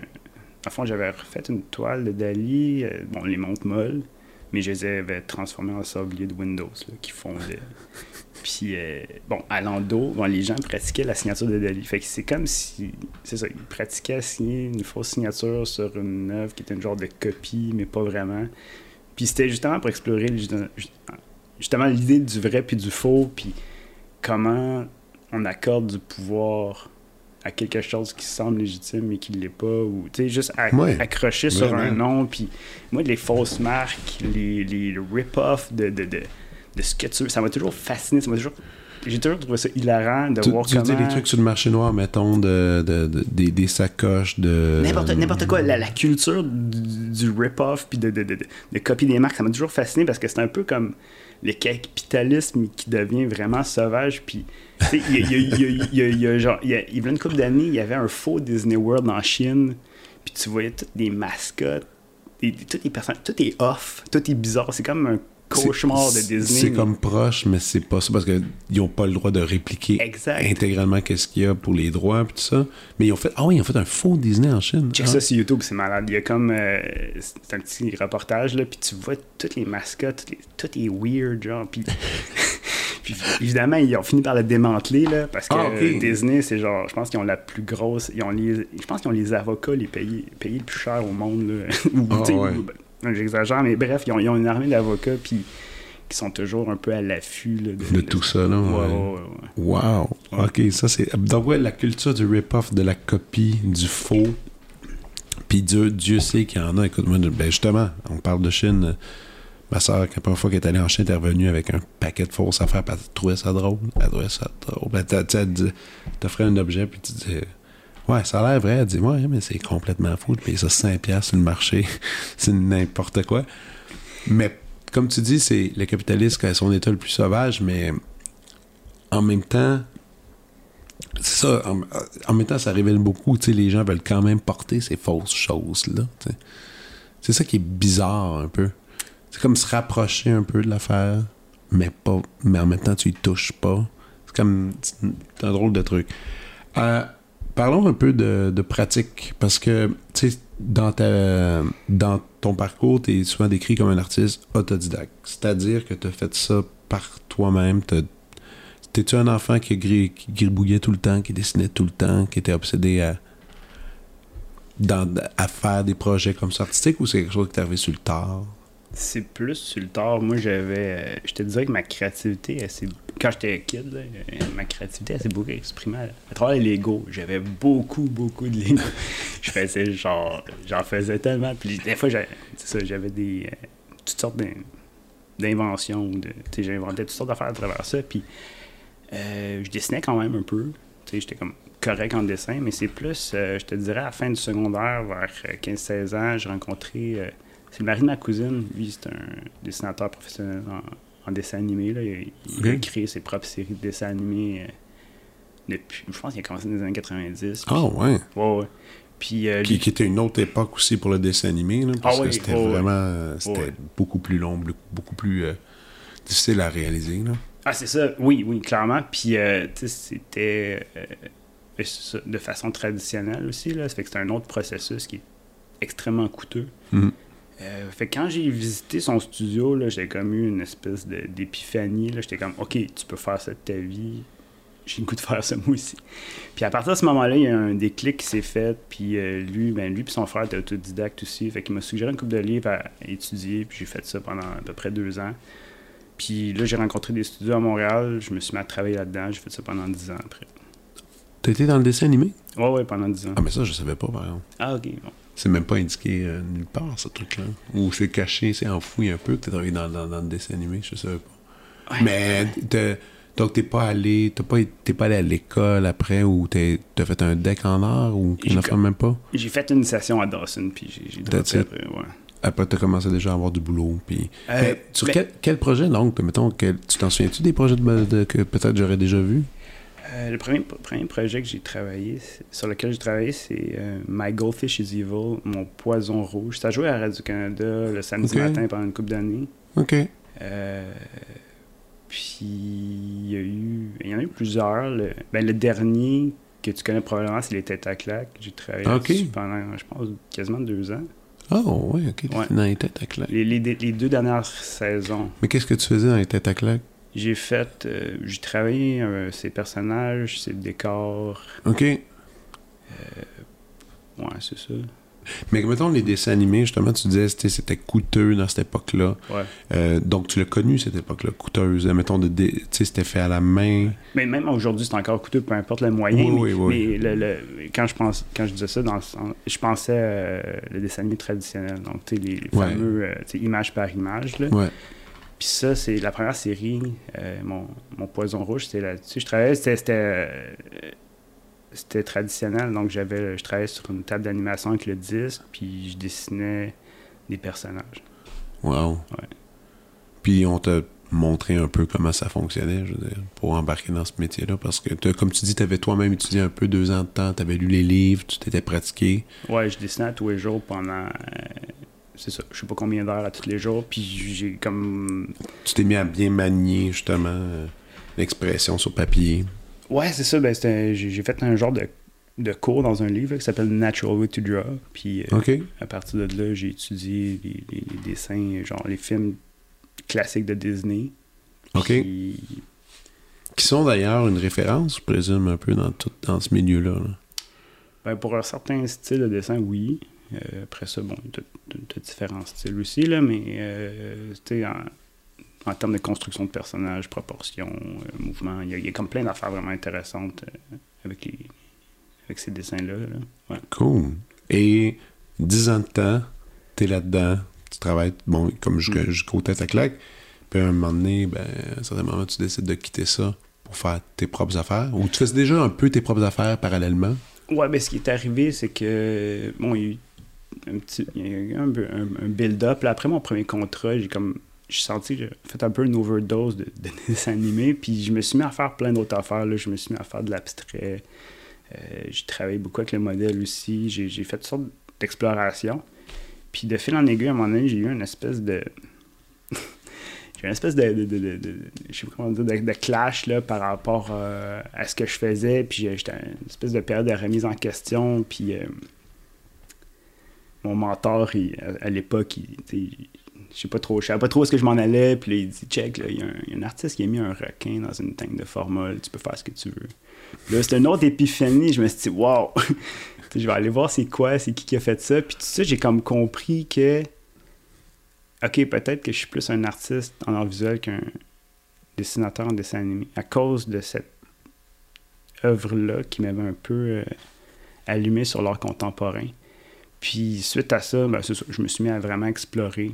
à fond, j'avais refait une toile de Dali, euh, bon, les montres molles, mais je les avais transformées en sablier de Windows qui fondaient. Puis, euh, bon, à l'endo, bon, les gens pratiquaient la signature de Dali. Fait que c'est comme si, c'est ça, ils pratiquaient à signer une fausse signature sur une œuvre qui était une genre de copie, mais pas vraiment. Puis c'était justement pour explorer justement l'idée du vrai puis du faux, puis comment on accorde du pouvoir à quelque chose qui semble légitime mais qui ne l'est pas, ou tu sais, juste accrocher sur un nom. Puis moi, les fausses marques, les, les rip-offs de, de, de, de, ce que tu ça m'a toujours fasciné. Ça m'a toujours. J'ai toujours trouvé ça hilarant de voir tu comment... Tu des trucs sur le marché noir, mettons, de, des, des, sacoches, de... N'importe quoi. La, culture du, rip-off puis de, de, de, copier des marques, ça m'a toujours fasciné parce que c'est un peu comme le capitalisme qui devient vraiment sauvage. Puis, il y a, une couple d'années, il y avait un faux Disney World en Chine. Puis tu voyais toutes des mascottes, toutes les personnes, tout est off, tout est bizarre. C'est comme un cauchemar de Disney. C'est comme proche, mais c'est pas ça parce qu'ils n'ont pas le droit de répliquer intégralement qu'est-ce qu'il y a pour les droits et tout ça. Mais ils ont fait ah oui, ils ont fait un faux Disney en Chine. Check ça sur YouTube, c'est malade. Il y a comme euh, c'est un petit reportage là, puis tu vois toutes les mascottes, tout est weird genre puis Puis évidemment, ils ont fini par le démanteler, là, parce que ah, Disney, c'est genre, je pense qu'ils ont la plus grosse. Ils ont les, je pense qu'ils ont les avocats les payés, payés le plus cher au monde. Là. Ah, ben, j'exagère, mais bref, ils ont, ils ont une armée d'avocats, puis qui sont toujours un peu à l'affût de, de, tout ça. Là, wow! Ok, ça c'est. Donc, ouais, la culture du rip-off, de la copie, du faux. Puis Dieu, Dieu sait qu'il y en a. Écoute-moi, ben justement, on parle de Chine. Ma soeur, la première fois qu'elle est allée en Chine, elle est revenue avec un paquet de fausses affaires, puis elle trouvait ça drôle. Elle trouvait ça drôle. Ben, tu t'offrais un objet, puis tu disais, ouais, ça a l'air vrai. Elle dit, ouais, mais c'est complètement fou de payer ça 5$ sur le marché. c'est n'importe quoi. Mais, comme tu dis, c'est le capitaliste qui a son état le plus sauvage, mais en même temps, c'est ça, en, même temps, ça révèle beaucoup. Les gens veulent quand même porter ces fausses choses-là. C'est ça qui est bizarre un peu. C'est comme se rapprocher un peu de l'affaire, mais pas, mais en même temps, tu y touches pas. C'est comme un drôle de truc. Euh, parlons un peu de, pratique, parce que, tu sais, dans, dans ton parcours, tu es souvent décrit comme un artiste autodidacte. C'est-à-dire que tu as fait ça par toi-même. T'es-tu un enfant qui, qui gribouillait tout le temps, qui dessinait tout le temps, qui était obsédé à, à faire des projets comme ça artistiques ou c'est quelque chose qui t'est arrivé sur le tard? C'est plus sur le tard. Moi, j'avais. Euh, je te disais que ma créativité, quand j'étais kid, euh, ma créativité, elle s'est beaucoup exprimée à, travers les Lego. J'avais beaucoup, beaucoup de Lego. je faisais genre. J'en faisais tellement. Puis des fois, j'avais des. Euh, toutes sortes d'inventions. De, J'inventais toutes sortes d'affaires à travers ça. Puis je dessinais quand même un peu. J'étais comme correct en dessin, mais c'est plus, je te dirais, à la fin du secondaire, vers 15-16 ans, j'ai rencontré c'est le mari de ma cousine. Lui, c'est un dessinateur professionnel en, dessin animé. Là. Il, a créé ses propres séries de dessins animés euh, depuis. Je pense qu'il a commencé dans les années 90. Ah, ouais. Ouais, ouais. Puis, euh, qui, lui- qui était une autre époque aussi pour le dessin animé, là, parce Ah oui, que c'était oh vraiment c'était beaucoup plus long, beaucoup- plus euh, difficile à réaliser. Là. Ah, c'est ça, oui, oui, clairement. Puis, tu sais, c'était de façon traditionnelle aussi, là. Ça fait que c'est un autre processus qui est extrêmement coûteux. Mhm. Euh, fait que quand j'ai visité son studio, là, j'ai comme eu une espèce de- d'épiphanie. là. J'étais comme, OK, tu peux faire ça de ta vie. J'ai le goût de faire ça moi aussi. Puis à partir de ce moment-là, il y a un déclic qui s'est fait. Puis euh, lui, ben lui puis son frère étaient autodidactes aussi. Fait qu'il m'a suggéré une couple de livres à étudier. Puis j'ai fait ça pendant à peu près deux ans. Puis là, j'ai rencontré des studios à Montréal. Je me suis mis à travailler là-dedans. J'ai fait ça pendant dix ans après. T'as été dans le dessin animé? Ouais, ouais, pendant dix ans. Ah, mais ça, je savais pas, par exemple. Ah, ok. bon. C'est même pas indiqué euh, nulle part, ce truc-là. Ou c'est caché, c'est enfoui un peu que t'as travaillé dans, dans, dans le dessin animé, je savais pas. Ouais. Mais, t'as- donc, t'es pas allé, t'as pas, t'es pas allé à l'école après ou t'es- t'as fait un deck en art ou une affaire même pas? J'ai fait une session à Dawson. Puis j'ai- droppé après, ouais. Après, t'as commencé déjà à avoir du boulot. Puis... Euh, sur ben- quel, quel projet, donc? Mettons, quel- tu t'en souviens-tu des projets de, de- que peut-être j'aurais déjà vus? Euh, le premier, premier projet que j'ai travaillé, sur lequel j'ai travaillé, c'est euh, My Goldfish is Evil, mon poison rouge. Ça jouait à Radio-Canada le samedi Ok. matin pendant une couple d'années. OK. Euh, puis il y a eu. Il y en a eu plusieurs. Le, ben, le dernier que tu connais probablement, c'est Les Têtes à claque. J'ai travaillé Ok. là-dessus pendant, je pense, quasiment deux ans. Oh, ouais, OK. t'étais Ouais. dans les têtes à claque. Les, les- les deux dernières saisons, Mais qu'est-ce que tu faisais dans les têtes à claque? J'ai fait. euh, j'ai travaillé euh, ces personnages, ces décors. OK. Ouais, c'est ça. Mais mettons les dessins animés, justement, tu disais que c'était coûteux dans cette époque-là. Ouais. Euh, donc, tu l'as connu, cette époque-là, coûteuse. Euh, Mettons, de, tu sais, c'était fait à la main. Mais même aujourd'hui, c'est encore coûteux, peu importe le moyen. Oui, mais, oui, oui. mais le- le- quand, je pense, quand je disais ça, dans le sens- je pensais euh, le dessin animé traditionnel. Donc, tu sais, les, les Ouais. fameux euh, tu sais, image par image. Là. Ouais. Puis ça, c'est la première série, euh, mon, mon Poison Rouge, c'était là-dessus. Je travaillais, c'était, c'était, euh, c'était traditionnel. Donc, j'avais, je travaillais sur une table d'animation avec le disque, puis je dessinais des personnages. Wow. Ouais. Puis, on t'a montré un peu comment ça fonctionnait, je veux dire, pour embarquer dans ce métier-là. Parce que, comme tu dis, tu avais toi-même étudié un peu deux ans de temps, tu avais lu les livres, tu t'étais pratiqué. Ouais, je dessinais à tous les jours pendant. euh, c'est ça, je sais pas combien d'heures à tous les jours. Puis j'ai comme. Tu t'es mis à bien manier, justement, euh, l'expression sur papier. Ouais, c'est ça. Ben, j'ai fait un genre de, de cours dans un livre là, qui s'appelle Natural Way to Draw. Puis euh, à partir de là, j'ai étudié les, les- les dessins, genre les films classiques de Disney. OK. Puis, Qui sont d'ailleurs une référence, je présume, un peu dans, tout, dans ce milieu-là. là. ben, pour un certain style de dessin, oui. Euh, après ça, bon, a tout- tout- différents styles aussi, là, mais euh, en, en termes de construction de personnages, proportions, euh, mouvements, il y, a- il y a comme plein d'affaires vraiment intéressantes euh, avec, les, avec ces dessins-là. là. Ouais. Cool. Et 10 ans de temps, t'es là-dedans, tu travailles, bon, comme Mm. jusqu'au tête à claque. Puis à un moment donné, ben, à un certain moment, tu décides de quitter ça pour faire tes propres affaires. Ou tu fais déjà un peu tes propres affaires parallèlement? Ouais, ben ce qui est arrivé, c'est que, bon, il y a eu un petit, un, build-up. Après mon premier contrat, j'ai comme, j'ai senti que j'ai fait un peu une overdose de, de puis je me suis mis à faire plein d'autres affaires. Là. Je me suis mis à faire de l'abstrait. Euh, j'ai travaillé beaucoup avec le modèle aussi. J'ai, fait toutes sortes d'explorations. Puis de fil en aiguille, à un moment donné, j'ai eu une espèce de... j'ai une espèce de, je sais pas comment dire, de, clash là, par rapport euh, à ce que je faisais. Puis j'étais une espèce de période de remise en question. Puis euh, mon mentor, à, l'époque, je sais pas trop, je savais pas trop où est-ce que je m'en allais. Puis là, il dit Check, là, il y, a un- artiste qui a mis un requin dans une tank de formol. Tu peux faire ce que tu veux. Là, c'était une autre épiphanie. Je me suis dit sais, Je vais aller voir c'est quoi, c'est qui qui a fait ça. Puis tout ça, j'ai comme compris que. Ok, peut-être que je suis plus un artiste en art visuel qu'un dessinateur en dessin animé. À cause de cette œuvre-là qui m'avait un peu euh, allumé sur l'art contemporain. Puis suite à ça, ben, c'est ça, je me suis mis à vraiment explorer.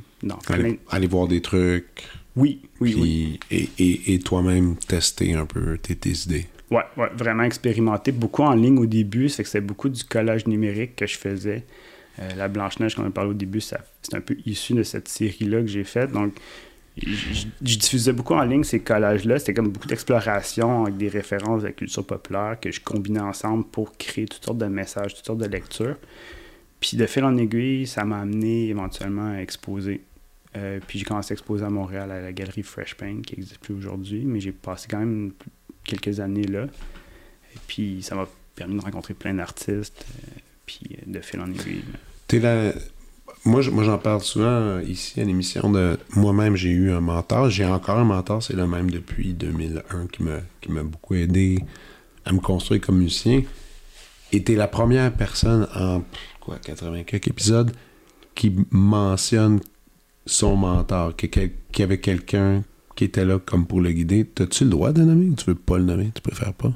Aller, aller voir des trucs. Oui, oui, puis- oui. Et, et- et toi-même tester un peu tes, tes idées. Ouais, ouais, vraiment expérimenté. Beaucoup en ligne au début, fait que c'était beaucoup du collage numérique que je faisais. Euh, la Blanche-Neige, qu'on a parlé au début, c'est un peu issu de cette série-là que j'ai faite. Donc, je, diffusais beaucoup en ligne ces collages-là. C'était comme beaucoup d'exploration avec des références de la culture populaire que je combinais ensemble pour créer toutes sortes de messages, toutes sortes de lectures. Puis de fil en aiguille, ça m'a amené éventuellement à exposer. Euh, puis j'ai commencé à exposer à Montréal à la galerie Fresh Paint, qui n'existe plus aujourd'hui, mais j'ai passé quand même quelques années là. Et puis ça m'a permis de rencontrer plein d'artistes, euh, puis de fil en aiguille. T'es moi, j'en parle souvent euh, ici à l'émission de moi-même, j'ai eu un mentor. J'ai encore un mentor, c'est le même depuis 2001 qui m'a qui m'a beaucoup aidé à me construire comme musicien. Et t'es la première personne en quoi 80 quelques épisodes qui mentionne son mentor, qu'il y avait quelqu'un qui était là comme pour le guider. T'as-tu le droit de le nommer? Ou tu veux pas le nommer? Tu préfères pas?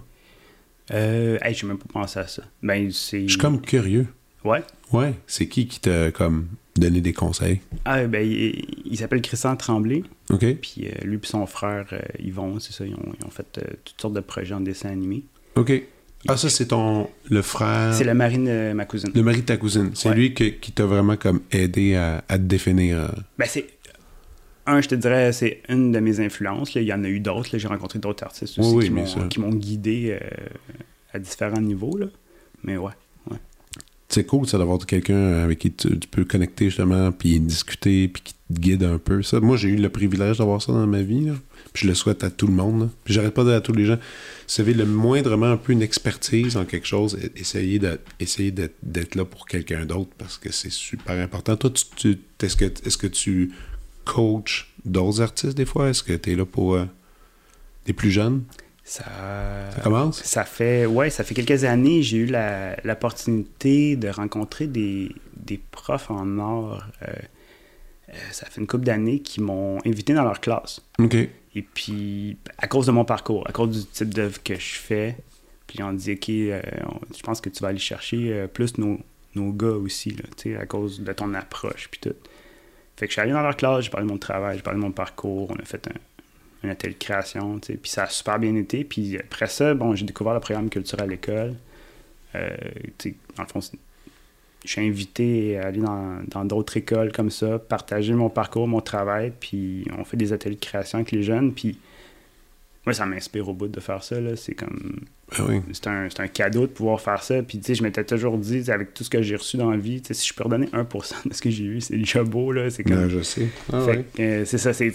Euh, hey, j'ai même pas pensé à ça. Ben, c'est... Je suis comme curieux. Ouais. Ouais. C'est qui qui t'a comme donné des conseils? Ah, ben, il, s'appelle Christian Tremblay. OK. Puis euh, lui et son frère euh, Yvon, c'est ça, ils ont, fait euh, toutes sortes de projets en dessin animé. OK. Ah, ça, c'est ton. Le frère. C'est le mari de ma cousine. Le mari de ta cousine. C'est lui qui t'a vraiment comme aidé à, à te définir. Ben, c'est. Un, je te dirais, c'est une de mes influences. Il y en a eu d'autres. J'ai rencontré d'autres artistes aussi qui m'ont guidé à différents niveaux. Là. Mais ouais c'est cool ça d'avoir quelqu'un avec qui tu, peux connecter justement puis discuter puis qui te guide un peu ça moi j'ai eu le privilège d'avoir ça dans ma vie puis je le souhaite à tout le monde puis j'arrête pas de dire à tous les gens vous savez le moindrement un peu une expertise en quelque chose essayez essayer d'être là pour quelqu'un d'autre parce que c'est super important toi tu, est-ce que est-ce que tu coaches d'autres artistes des fois? Est-ce que tu es là pour euh, des plus jeunes? Ça, commence? Ça fait, ouais, ça fait quelques années, j'ai eu l'opportunité de rencontrer des, des, profs en art. Euh, euh, ça fait une couple d'années qui m'ont invité dans leur classe. OK. Et puis, à cause de mon parcours, à cause du type d'œuvre que je fais, puis on dit, OK, euh, je pense que tu vas aller chercher plus nos, nos gars aussi, là, à cause de ton approche, puis tout. Fait que je suis allé dans leur classe, j'ai parlé de mon travail, j'ai parlé de mon parcours, on a fait un, un atelier de création, puis ça a super bien été. Puis après ça, bon, j'ai découvert le programme culturel à l'école. Euh, dans le fond, je suis invité à aller dans d'autres écoles comme ça, partager mon parcours, mon travail, puis on fait des ateliers de création avec les jeunes, puis moi, ça m'inspire au bout de faire ça, là. C'est comme... Ben c'est un, un, cadeau de pouvoir faire ça, puis tu sais, je m'étais toujours dit, avec tout ce que j'ai reçu dans la vie, si je peux redonner 1% de ce que j'ai eu, c'est déjà beau, là. C'est comme... Ben, je sais. Ah, euh, c'est ça, c'est...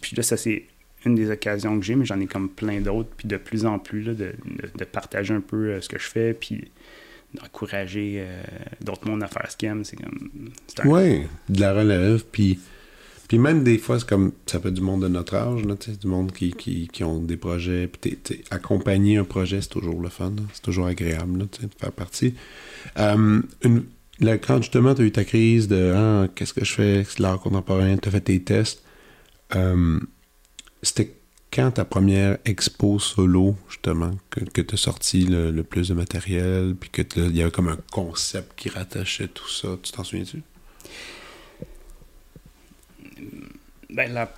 Puis là, ça, c'est une des occasions que j'ai, mais j'en ai comme plein d'autres, puis de plus en plus, là, de, de, partager un peu euh, ce que je fais, puis d'encourager euh, d'autres mondes à faire ce qu'ils aiment. C'est comme. Oui, de la relève, puis. Puis même des fois, c'est comme ça peut être du monde de notre âge, là, du monde qui, qui, qui, ont des projets. Puis accompagner un projet, c'est toujours le fun. C'est toujours agréable là, de faire partie. Euh, quand justement tu as eu ta crise de ah, qu'est-ce que je fais, c'est l'art contemporain, tu as fait tes tests, euh, c'était quand ta première expo solo, justement, que, que tu as sorti le, plus de matériel, puis que il y avait comme un concept qui rattachait tout ça. Tu t'en souviens-tu? Ben, la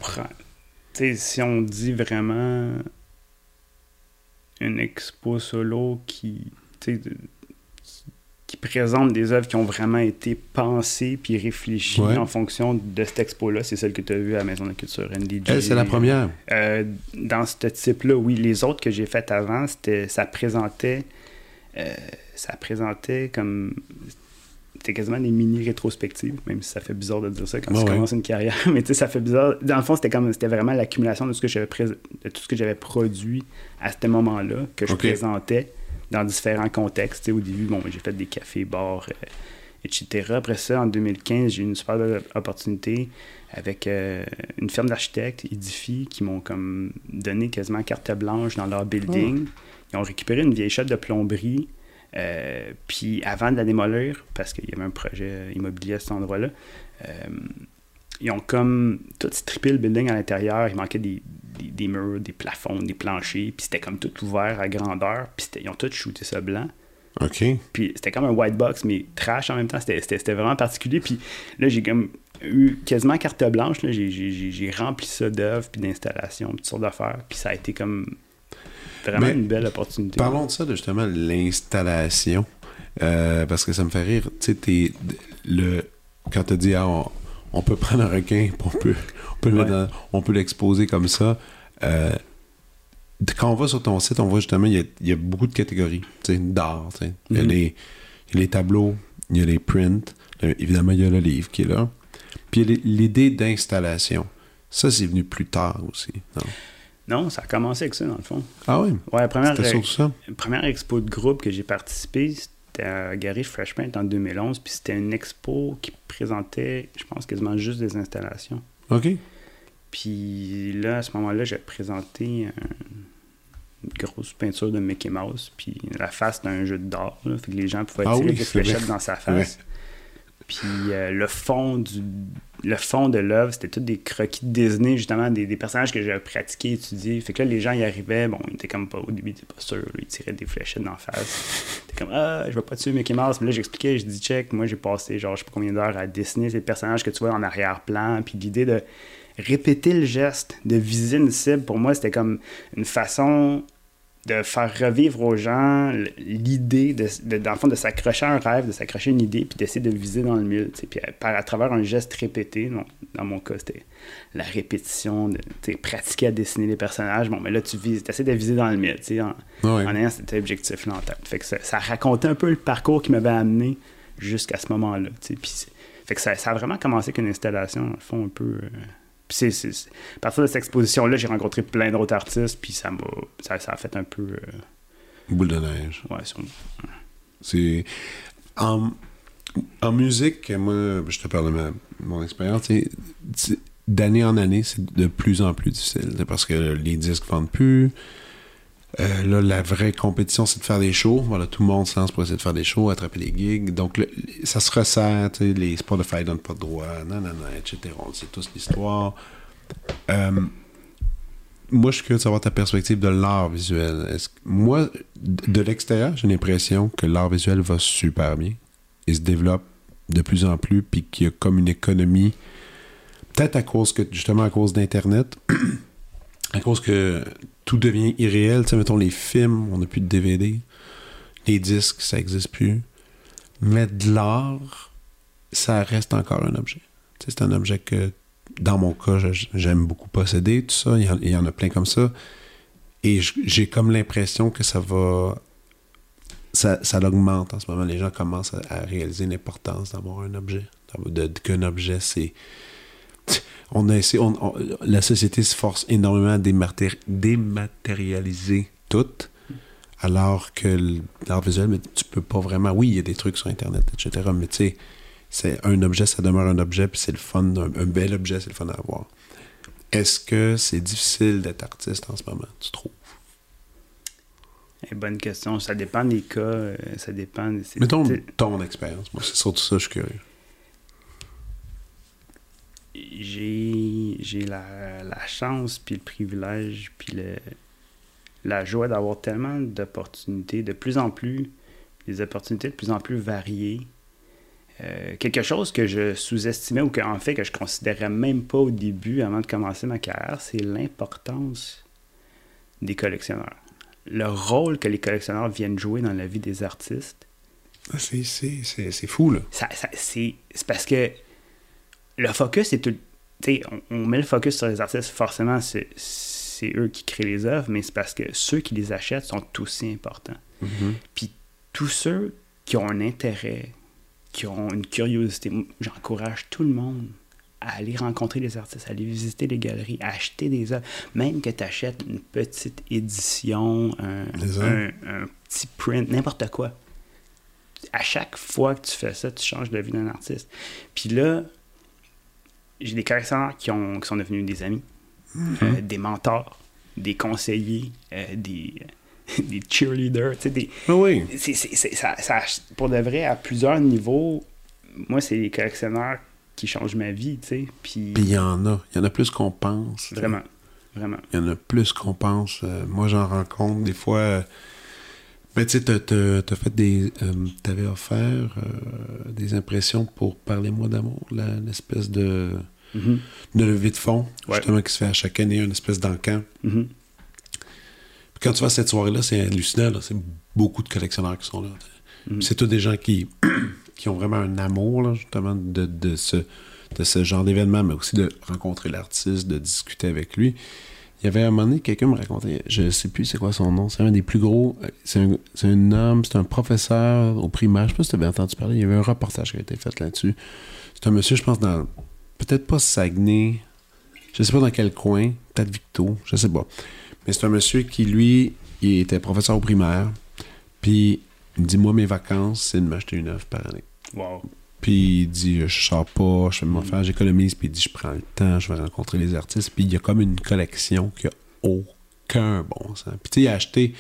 si on dit vraiment une expo solo qui qui présente des œuvres qui ont vraiment été pensées puis réfléchies en fonction de cette expo-là. C'est celle que tu as vue à la Maison de la Culture NDJ. Elle, c'est la première. Euh, dans ce type-là, oui. Les autres que j'ai faites avant, c'était, ça présentait... Euh, ça présentait comme... C'était quasiment des mini-rétrospectives, même si ça fait bizarre de dire ça quand tu commences une carrière. Mais tu sais, ça fait bizarre. Dans le fond, c'était comme c'était vraiment l'accumulation de, ce que j'avais de tout ce que j'avais produit à ce moment-là, que je présentais dans différents contextes. au début, bon, j'ai fait des cafés, bars, euh, etc. Après ça, en 2015, j'ai eu une super belle opportunité avec euh, une firme d'architectes, Edify, qui m'ont comme donné quasiment carte blanche dans leur building. Oh. Ils ont récupéré une vieille chatte de plomberie. Euh, puis avant de la démolir, parce qu'il y avait un projet immobilier à cet endroit-là, ils ont comme tout strippé le building à l'intérieur. Il manquait des, des, murs, des plafonds, des planchers. Puis c'était comme tout ouvert à grandeur. Puis ils ont tout shooté ça blanc. OK. Puis c'était comme un white box, mais trash en même temps. C'était vraiment particulier. Puis là, j'ai comme eu quasiment carte blanche. J'ai rempli ça d'œuvres, puis d'installations, toutes sortes d'affaires. Puis ça a été comme vraiment une belle opportunité. Parlons de ça, de justement l'installation. Euh, parce que ça me fait rire. Tu sais, le... quand tu dit, ah, on peut prendre un requin, on peut, on peut, l'exposer comme ça. Euh, quand on va sur ton site, on voit justement, il y a, beaucoup de catégories d'art. Il, y a les, tableaux, il y a les prints, évidemment, il y a le livre qui est là. Puis l'idée d'installation. Ça, c'est venu plus tard aussi. Non? non, ça a commencé avec ça, dans le fond. Ah oui? Ouais, la première, sur ça? première expo de groupe que j'ai participé, à Gary Freshman en 2011. Puis c'était une expo qui présentait, je pense, quasiment juste des installations. OK. Puis là, à ce moment-là, j'ai présenté une grosse peinture de Mickey Mouse, puis la face d'un jeu d'or. Fait que les gens pouvaient ah tirer des fléchettes dans sa face. Puis euh, le fond du le fond de l'œuvre, c'était tous des croquis de Disney, justement, des, personnages que j'ai pratiqué, étudié. Fait que là, les gens y arrivaient, bon, ils étaient comme pas, au début, ils étaient pas sûrs, ils tiraient des fléchettes la face. T'es comme, ah, je vais pas tuer Mickey Mouse. Mais là, j'expliquais, je dis, check, moi, j'ai passé, genre, je sais pas combien d'heures à dessiner ces personnages que tu vois en arrière-plan. Puis l'idée de répéter le geste, de viser une cible, pour moi, c'était comme une façon de faire revivre aux gens l'idée, de, de, dans le fond, de s'accrocher à un rêve, de s'accrocher à une idée, puis d'essayer de viser dans le mille. Puis à, à, travers un geste répété, dans mon cas, c'était la répétition, de pratiquer à dessiner les personnages. Bon, mais là, tu vises, essaies de viser dans le mille, en, en ayant cet objectif-là en tête. Fait que ça, ça, racontait un peu le parcours qui m'avait amené jusqu'à ce moment-là. Puis, fait que ça, ça, a vraiment commencé avec une installation, le fond, un peu. Euh, c'est, à partir de cette exposition-là, j'ai rencontré plein d'autres artistes, puis ça m'a ça, a fait un peu. Euh, Boule de neige. Ouais, c'est. En, en, musique, moi, je te parle de mon expérience, d'année en année, c'est de plus en plus difficile. Parce que les disques vendent plus. Euh, là, la vraie compétition, c'est de faire des shows. Voilà, tout le monde se lance pour essayer de faire des shows, attraper des gigs. Donc, ça se ressent. Les Spotify donnent pas de droit, nanana, etc. On sait tous l'histoire. Euh, moi, je suis curieux de savoir ta perspective de l'art visuel. moi, de l'extérieur, j'ai l'impression que l'art visuel va super bien. Il se développe de plus en plus, puis qu'il y a comme une économie, peut-être à cause que, justement, à cause d'Internet, à cause que tout devient irréel. Tu sais, mettons les films, on n'a plus de DVD. Les disques, ça n'existe plus. Mais de l'art, ça reste encore un objet. C'est un objet que, dans mon cas, j'aime beaucoup posséder, tout ça. Il y, en, a plein comme ça. Et j'ai comme l'impression que ça va. Ça, ça l'augmente en ce moment. Les gens commencent à, réaliser l'importance d'avoir un objet. Qu'un objet, c'est on a essayé, la société se force énormément à dématérialiser tout, alors que l'art visuel, mais tu peux pas vraiment. Oui, il y a des trucs sur Internet, etc. Mais tu sais, c'est un objet, ça demeure un objet, puis c'est le fun, un, bel objet, c'est le fun à avoir. Est-ce que c'est difficile d'être artiste en ce moment, tu trouves? Eh, bonne question. Ça dépend des cas. Euh, ça dépend. Mettons ton expérience. Moi, c'est surtout ça, je suis curieux j'ai la, la, chance, puis le privilège, puis le, la joie d'avoir tellement d'opportunités, de plus en plus, des opportunités de plus en plus variées. Euh, quelque chose que je sous-estimais ou qu'en fait que je considérais même pas au début avant de commencer ma carrière, c'est l'importance des collectionneurs. Le rôle que les collectionneurs viennent jouer dans la vie des artistes. Ah, c'est fou, là. Ça, c'est parce que le focus, c'est tout. On, on met le focus sur les artistes, forcément, c'est eux qui créent les œuvres, mais c'est parce que ceux qui les achètent sont aussi importants. Mm-hmm. Puis tous ceux qui ont un intérêt, qui ont une curiosité, j'encourage tout le monde à aller rencontrer les artistes, à aller visiter les galeries, à acheter des œuvres, même que tu achètes une petite édition, un, un petit print, n'importe quoi. À chaque fois que tu fais ça, tu changes la vie d'un artiste. Puis là, j'ai des collectionneurs qui, ont, qui sont devenus des amis, mhm. euh, des mentors, des conseillers, euh, des, des cheerleaders. Tu sais, des, ah oui. ça, ça, pour de vrai, à plusieurs niveaux, moi, c'est les collectionneurs qui changent ma vie. Tu sais, puis il y en a. Il y en a plus qu'on pense. Vraiment. Vraiment. Il y en a plus qu'on pense. Euh, moi, j'en rencontre des fois. Ben, tu sais, t'as fait des. T'avais offert des impressions pour Parlez-moi d'amour, l'espèce de de levée de fonds, justement, qui se fait à chaque année, une espèce d'encan. Mm-hmm. Quand tu vas à cette soirée-là, c'est hallucinant. C'est beaucoup de collectionneurs qui sont là. Mm-hmm. C'est tous des gens qui, qui ont vraiment un amour, justement, de, de ce, de ce genre d'événement, mais aussi de rencontrer l'artiste, de discuter avec lui. Il y avait un moment donné, quelqu'un me racontait, je sais plus c'est quoi son nom, c'est un des plus gros, c'est un, un, homme, c'est un professeur au primaire, je sais pas si tu avais entendu parler, il y avait un reportage qui a été fait là-dessus. C'est un monsieur, je pense, dans, peut-être pas Saguenay, je sais pas dans quel coin, peut-être Victo, je sais pas. Mais c'est un monsieur qui, lui, il était professeur au primaire, puis il me dit, moi, mes vacances, c'est de m'acheter une œuvre par année. Wow. Puis il dit, je sors pas, je fais mon faire, j'économise, puis il dit, je prends le temps, je vais rencontrer les artistes. Puis il y a comme une collection qui a aucun bon sens. Puis tu sais, il a acheté,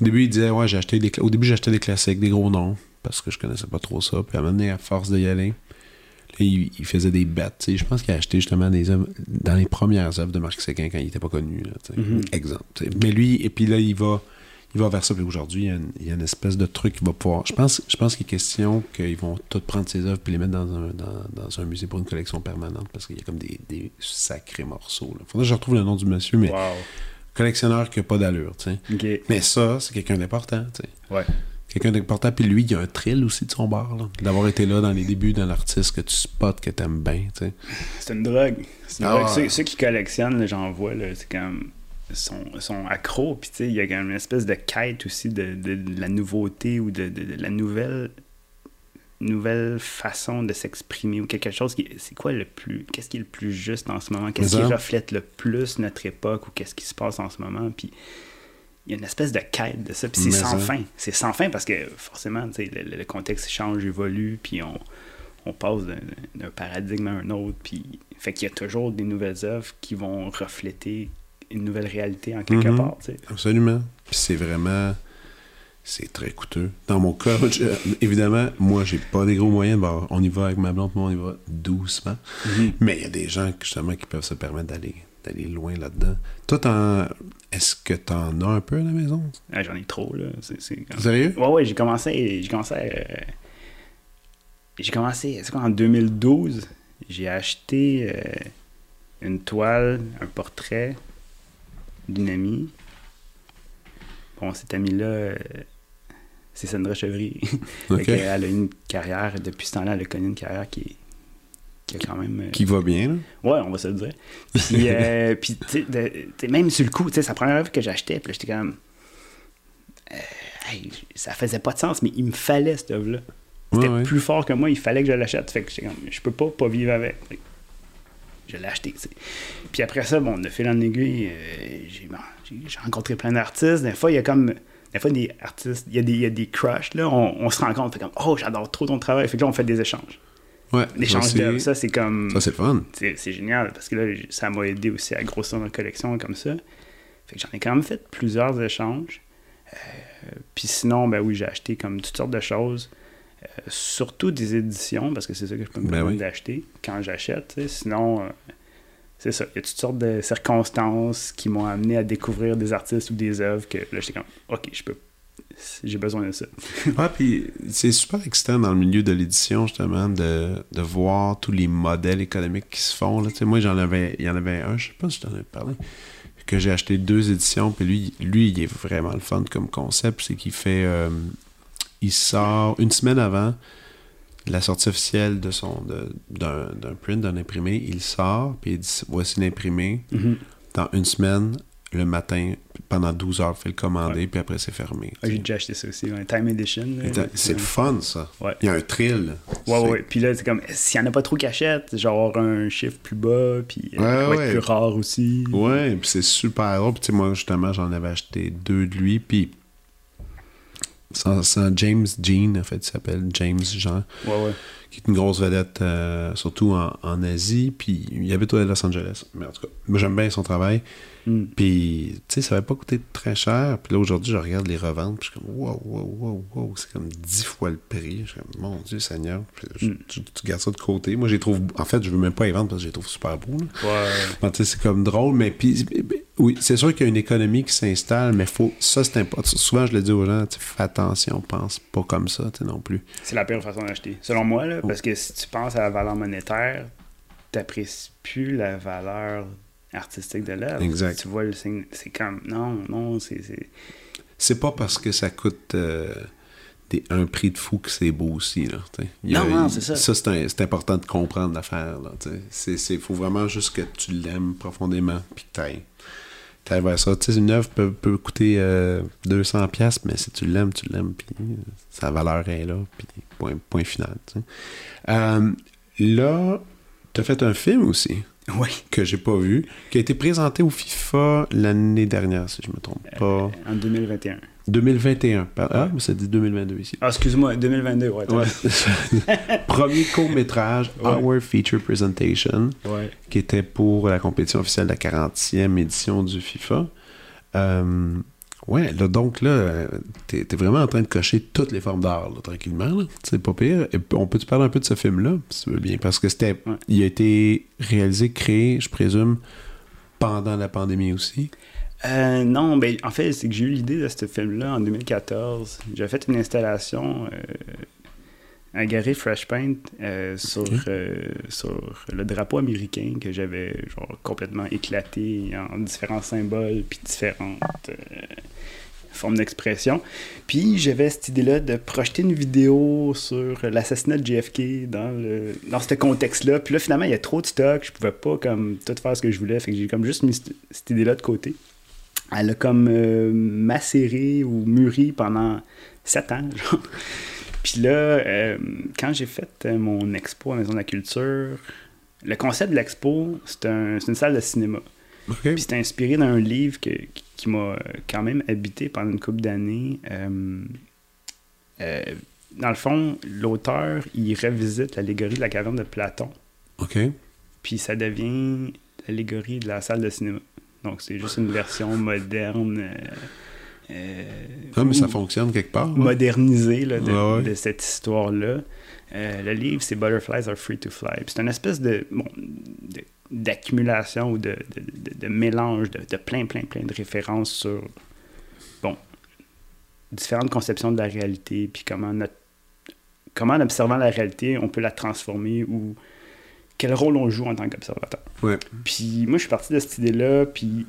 au début, il disait, ouais, j'ai acheté des, au début, j'ai acheté des classiques, des gros noms, parce que je connaissais pas trop ça. Puis à un moment donné, à force d'y aller, là, il, il, faisait des bêtes. Je pense qu'il a acheté justement des œuvres dans les premières œuvres de Marc Séguin quand il était pas connu. Là, Mm-hmm. Exemple. t'sais. Mais lui, et puis là, il va il va vers ça. Puis aujourd'hui, il y, a une, il y a une espèce de truc qui va pouvoir. Je pense, je pense qu'il est question qu'ils vont tout prendre ses œuvres puis les mettre dans un, dans, dans un musée pour une collection permanente parce qu'il y a comme des, des sacrés morceaux. Il faudrait que je retrouve le nom du monsieur, mais Wow. collectionneur qui n'a pas d'allure. Mais ça, c'est quelqu'un d'important. Ouais. Quelqu'un d'important. Puis lui, il y a un thrill aussi de son bar. là. D'avoir été là dans les débuts d'un artiste que tu spots, que tu aimes bien. tu sais. C'est une drogue. C'est une Ah. Ceux, ceux qui collectionnent, j'en vois, là, c'est comme. sont, sont accros, puis tu sais, il y a comme une espèce de quête aussi de, de- de la nouveauté ou de, de- de la nouvelle nouvelle façon de s'exprimer ou quelque chose qui c'est quoi le plus qu'est-ce qui est le plus juste en ce moment? Qu'est-ce qui reflète le plus notre époque ou qu'est-ce qui se passe en ce moment? Puis il y a une espèce de quête de ça puis c'est sans ça- fin c'est sans fin parce que forcément tu sais, le, le contexte change évolue puis on on passe d'un paradigme à un autre puis fait qu'il y a toujours des nouvelles œuvres qui vont refléter une nouvelle réalité en quelque Mhm. part. Absolument. Puis c'est vraiment. C'est très coûteux. Dans mon cas, je- évidemment, moi, j'ai pas des gros moyens. Bon, on y va avec ma blonde, moi, on y va doucement. Mais il y a des gens, justement, qui peuvent se permettre d'aller d'aller loin là-dedans. Toi, t'en- est-ce que t'en as un peu à la maison? Ah, j'en ai trop là Sérieux? Ouais, ouais, j'ai commencé. J'ai commencé. euh, j'ai commencé. C'est quoi, en 2012, j'ai acheté euh, une toile, un portrait d'une amie. Bon, cette amie-là, euh, c'est Sandra que Elle a une carrière, depuis ce temps-là, elle a connu une carrière qui, est- qui a quand même. euh, Qui va bien, là? Ouais, on va se le dire. Puis, euh, puis tu même sur le coup, tu sais, la première œuvre que j'achetais, puis j'étais comme. euh, hey, ça faisait pas de sens, mais il me fallait cette œuvre-là. C'était Ouais, ouais. plus fort que moi, il fallait que je l'achète. Fait que j'étais comme, je peux pas pas vivre avec. Je l'ai acheté. Puis après ça, bon, de fil en aiguille, euh, j'ai bon, j'ai- j'ai rencontré plein d'artistes. Des fois, il y a comme. Des fois, des artistes, il y a des, il y a des crushs, là, on, on se rencontre, fait comme, oh, j'adore trop ton travail. Fait que là, on fait des échanges. Ouais. L'échange d'œuvres, ça, c'est comme. Ça, c'est fun. C'est génial parce que là, ça m'a aidé aussi à grossir ma collection comme ça. Fait que j'en ai quand même fait plusieurs échanges. Euh, Puis sinon, ben oui, j'ai acheté comme toutes sortes de choses. Euh, surtout des éditions, parce que c'est ça que je peux me Ben permettre oui. d'acheter quand j'achète. Sinon, euh, c'est ça. Il y a toutes sortes de circonstances qui m'ont amené à découvrir des artistes ou des œuvres que là, j'étais comme, OK, je peux. J'ai besoin de ça. Ah, puis c'est super excitant dans le milieu de l'édition, justement, de, de voir tous les modèles économiques qui se font. Là. Tu sais, moi, j'en avais, il y en avait un, je sais pas si je t'en avais parlé, que j'ai acheté deux éditions, puis lui, lui, il est vraiment le fun comme concept, c'est qu'il fait... euh, il sort une semaine avant la sortie officielle de son d'un d'un print, d'un imprimé, il sort, puis il dit, voici l'imprimé, dans une semaine, le matin, pendant 12 heures, fait le commander, puis après, c'est fermé. Ah, J'ai déjà acheté ça aussi, un Time Edition. C'est le fun, ça. Ouais. Il y a un thrill. Ouais, ouais. Puis là, c'est comme, s'il n'y en a pas trop qui achètent, genre un chiffre plus bas, puis euh, être plus rare aussi. Ouais, puis c'est super drôle. Puis tu sais, moi, justement, j'en avais acheté deux de lui, puis c'est un- c'est un James Jean, en fait, il s'appelle James Jean, Ouais, ouais. Qui est une grosse vedette, euh, surtout en, en Asie, puis il habite à Los Angeles. Mais en tout cas, moi, j'aime bien son travail. Mm. Puis, tu sais, ça n'avait pas coûté très cher. Puis là, aujourd'hui, je regarde les reventes. Puis je suis comme, wow, wow, wow, wow. C'est comme dix fois le prix. Je suis comme, mon Dieu Seigneur. Puis je- Mm. tu, tu gardes ça de côté. Moi, je les trouve. En fait, je veux même pas les vendre parce que je les trouve super beaux. là. Ouais. Bon, tu sais, c'est comme drôle, mais puis, oui, c'est sûr qu'il y a une économie qui s'installe, mais faut, ça, c'est important. Souvent, je le dis aux gens, fais attention, pense pas comme ça, tu non plus. C'est la pire façon d'acheter. Selon moi, là, parce que si tu penses à la valeur monétaire, t'apprécies plus la valeur artistique de l'œuvre. Exact. Tu vois le signe, c'est comme, non, non, c'est... c'est- pas parce que ça coûte euh, un prix de fou que c'est beau aussi. Là, non, non, c'est ça. Ça, c'est important de comprendre l'affaire. Il faut vraiment juste que tu l'aimes profondément, puis que t'ailles vers ça. Tu sais, une œuvre peut, peut coûter 200$, euh, mais si tu l'aimes, tu l'aimes, puis sa valeur est là, puis point, point final. Euh, là, t'as fait un film aussi. Oui. Que j'ai pas vu, qui a été présenté au FIFA l'année dernière, si je me trompe pas. en 2021. 2021. Ah, mais ça dit 2022 ici. Ah, excuse-moi, 2022, ouais. Premier court-métrage, Our Feature Presentation, qui était pour la compétition officielle de la 40e édition du FIFA. Euh, ouais, là, donc là, t'es es vraiment en train de cocher toutes les formes d'art, tranquillement. C'est pas pire. Et on peut te parler un peu de ce film-là, si tu veux bien, parce que c'était. Il a été réalisé, créé, je présume, pendant la pandémie aussi. Euh, non, ben, en fait, c'est que j'ai eu l'idée de ce film-là en 2014. J'ai fait une installation euh, à Gary Fresh Paint euh, sur, sur le drapeau américain que j'avais genre complètement éclaté en différents symboles puis différentes formes d'expression. Puis j'avais cette idée-là de projeter une vidéo sur l'assassinat de JFK dans, le, dans ce contexte-là. Puis là, finalement, il y a trop de stock, je pouvais pas comme tout faire ce que je voulais. Fait que j'ai comme juste mis cette idée-là de côté elle a comme euh, macéré ou mûri pendant sept ans. Puis là, euh, quand j'ai fait euh, mon expo à Maison de la Culture, le concept de l'expo, c'est une salle de cinéma. Puis c'était inspiré d'un livre qui, m'a quand même habité pendant une couple d'années. dans le fond, l'auteur, il revisite l'allégorie de la caverne de Platon. OK. Puis ça devient l'allégorie de la salle de cinéma. Donc, c'est juste une version moderne. Euh, euh ah, mais ça fonctionne quelque part. Modernisée de, cette histoire-là. Euh, le livre, c'est Butterflies are free to fly. C'est une espèce de, d'accumulation ou de, de, mélange de, plein, plein, plein de références sur bon, différentes conceptions de la réalité, puis comment, notre, comment en observant la réalité, on peut la transformer ou quel rôle on joue en tant qu'observateur. Puis moi, je suis parti de cette idée-là, puis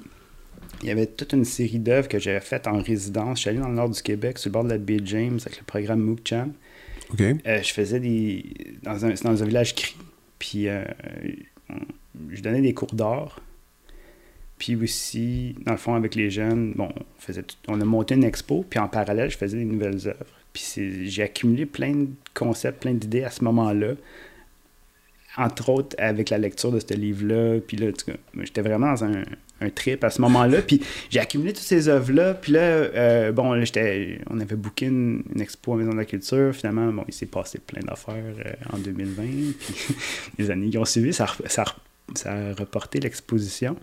il y avait toute une série d'œuvres que j'avais faites en résidence. Je suis allé dans le nord du Québec, sur le bord de la baie James, avec le programme MOOC Cham. Euh, je faisais des. Dans un, dans un village cri. Puis euh, je donnais des cours d'art. Puis aussi, dans le fond, avec les jeunes, bon, on, faisait on a monté une expo, puis en parallèle, je faisais des nouvelles œuvres. Puis j'ai accumulé plein de concepts, plein d'idées à ce moment-là entre autres avec la lecture de ce livre-là. Puis là, j'étais vraiment dans un, trip à ce moment-là. Puis j'ai accumulé toutes ces œuvres-là. Puis là, euh, bon, là, on avait booké une, expo à Maison de la Culture. Finalement, bon, il s'est passé plein d'affaires euh, en 2020. Puis les années qui ont suivi, ça, ça, ça a reporté l'exposition.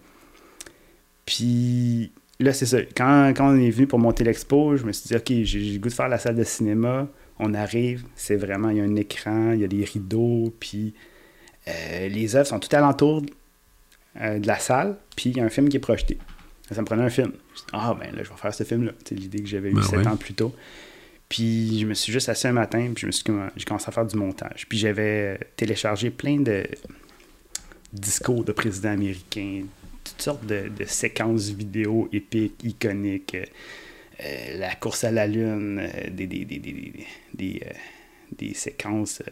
Puis là, c'est ça. Quand, quand, on est venu pour monter l'expo, je me suis dit, OK, j'ai le goût de faire la salle de cinéma. On arrive, c'est vraiment, il y a un écran, il y a des rideaux, puis euh, les œuvres sont tout alentour euh, de la salle, puis il y a un film qui est projeté. Ça me prenait un film. ah, ben là, je vais faire ce film-là. C'est l'idée que j'avais eue ben sept ans plus tôt. Puis je me suis juste assis un matin, puis je me suis j'ai commencé à faire du montage. Puis j'avais téléchargé plein de discours de présidents américains, toutes sortes de, séquences vidéo épiques, iconiques, euh, la course à la lune, des, des, des, des, séquences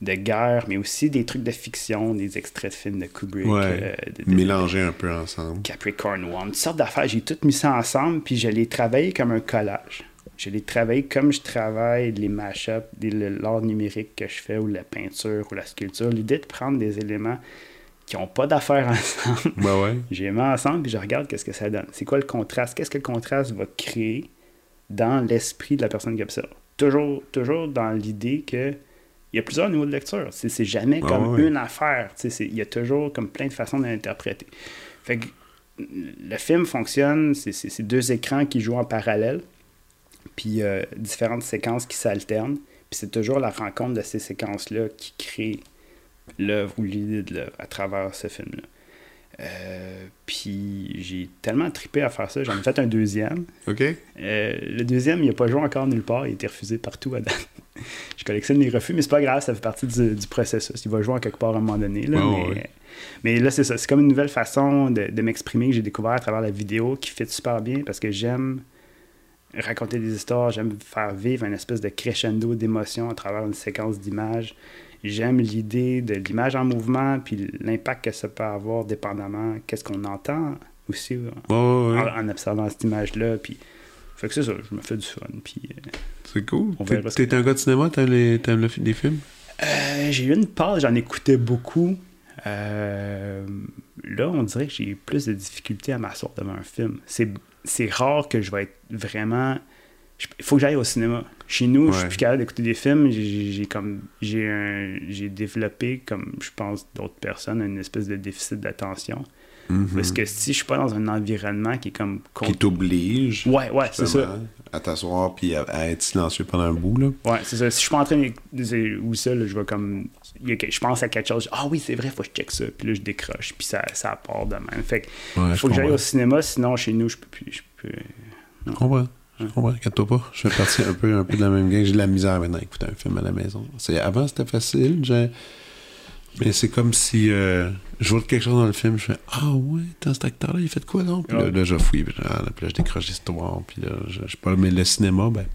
de guerre, mais aussi des trucs de fiction, des extraits de films de Kubrick. Ouais, euh, mélanger un peu ensemble. Capricorn One, toutes sortes d'affaires. J'ai tout mis ça ensemble, puis je l'ai travaillé comme un collage. Je l'ai travaillé comme je travaille les mash-ups, l'art numérique que je fais, ou la peinture, ou la sculpture. L'idée de prendre des éléments qui n'ont pas d'affaires ensemble. Ben ouais. J'ai mis ensemble, puis je regarde qu'est-ce que ça donne. C'est quoi le contraste? Qu'est-ce que le contraste va créer dans l'esprit de la personne qui observe? Toujours, toujours dans l'idée que il y a plusieurs niveaux de lecture. C'est jamais ah comme une affaire. Il y a toujours comme plein de façons d'interpréter. Fait que le film fonctionne, c'est deux écrans qui jouent en parallèle, puis euh, différentes séquences qui s'alternent. Puis c'est toujours la rencontre de ces séquences-là qui crée l'œuvre ou l'idée de l'œuvre à travers ce film-là. Euh, puis j'ai tellement trippé à faire ça, j'en ai fait un deuxième. OK. Euh, le deuxième, il n'a pas joué encore nulle part, il a été refusé partout à date. je collectionne les refus, mais c'est pas grave, ça fait partie du, processus. Il va jouer quelque part à un moment donné. Là, mais, là, c'est ça. C'est comme une nouvelle façon de, m'exprimer que j'ai découvert à travers la vidéo qui fait super bien parce que j'aime raconter des histoires, j'aime faire vivre une espèce de crescendo d'émotions à travers une séquence d'images. J'aime l'idée de l'image en mouvement, puis l'impact que ça peut avoir dépendamment qu'est-ce qu'on entend aussi En, observant cette image-là. Puis, fait que c'est ça, je me fais du fun. Puis, euh, c'est cool. T'es un gars de cinéma, t'aimes les, les films? Euh, j'ai eu une pause, j'en écoutais beaucoup. Euh, là, on dirait que j'ai plus de difficultés à m'asseoir devant un film. C'est rare que je vais être vraiment. Il faut que j'aille au cinéma. Chez nous, je suis plus capable d'écouter des films. J'ai comme j'ai développé, comme je pense d'autres personnes, une espèce de déficit d'attention. Mhm. Parce que si je suis pas dans un environnement qui est comme. Qui t'oblige. Ouais, ouais, c'est ça. À t'asseoir puis à, être silencieux pendant un bout, là. Ouais, c'est ça. Si je suis pas en train de. Ou ça, je vais comme. Je pense à quelque chose. Ah oui, c'est vrai, faut que je check ça. Puis là, je décroche. Puis ça, ça part de même. Fait que. il faut que j'aille au cinéma, sinon chez nous, je peux plus. Je peux. Je comprends. Je comprends, inquiète-toi pas. Je fais partie un peu, un peu de la même gang. J'ai de la misère maintenant à écouter un film à la maison. Avant, c'était facile. J'ai mais c'est comme si euh, je vois quelque chose dans le film, je fais Ah ouais, cet acteur-là, il fait de quoi non Puis là, je fouille, puis là, je décroche l'histoire, puis là, je, je pas. Mais le cinéma, ben,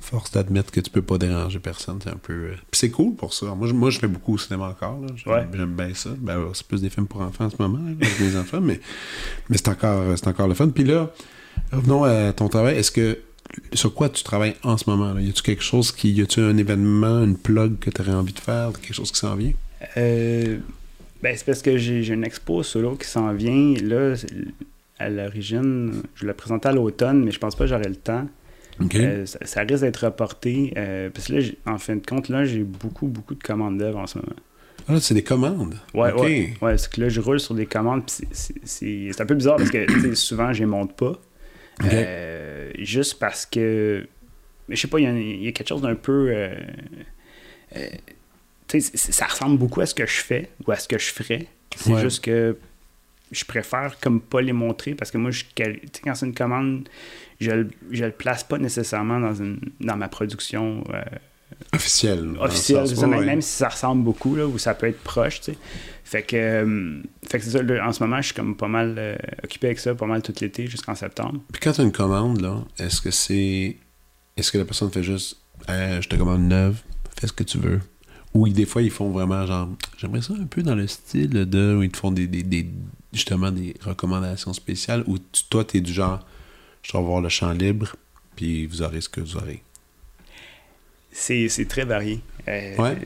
force d'admettre que tu peux pas déranger personne, c'est un peu. Euh, puis c'est cool pour ça. Moi je, moi, je fais beaucoup au cinéma encore, j'aime bien ça. Ben, c'est plus des films pour enfants en ce moment, avec mes enfants, mais, mais c'est encore, encore le fun. Puis là, revenons à ton travail. Est-ce que sur quoi tu travailles en ce moment? Là? Y a-tu quelque chose qui. Y a-tu un événement, une plug que tu aurais envie de faire, quelque chose qui s'en vient? Euh, ben, c'est parce que j'ai une expo solo qui s'en vient. Là, à l'origine, je l'ai présenté à l'automne, mais je pense pas que j'aurai le temps. Euh, ça, risque d'être reporté. Euh, parce que là, en fin de compte, là, j'ai beaucoup, beaucoup de commandes d'œuvres en ce moment. Ah, c'est des commandes? Ouais, ouais. ouais c'est que là, je roule sur des commandes. C'est un peu bizarre parce que souvent, je les monte pas. Juste parce que. Je sais pas, il y, a quelque chose d'un peu ça ressemble beaucoup à ce que je fais ou à ce que je ferais. C'est juste que je préfère comme pas les montrer parce que moi, je, quand c'est une commande, je, ne le place pas nécessairement dans, une, dans ma production. Officielle. Officielle, même, si ça ressemble beaucoup, là, ou ça peut être proche, tu sais. Fait que, euh, fait que c'est ça, en ce moment, je suis comme pas mal euh, occupé avec ça, pas mal tout l'été jusqu'en septembre. Puis quand tu as une commande, là, est-ce que c'est. Est-ce que la personne fait juste je te commande neuve, fais ce que tu veux ou des fois, ils font vraiment genre. J'aimerais ça un peu dans le style de. où ils te font des, des, justement des recommandations spéciales. Ou toi, tu es du genre. Je vais voir le champ libre, puis vous aurez ce que vous aurez. C'est très varié. Euh, ouais.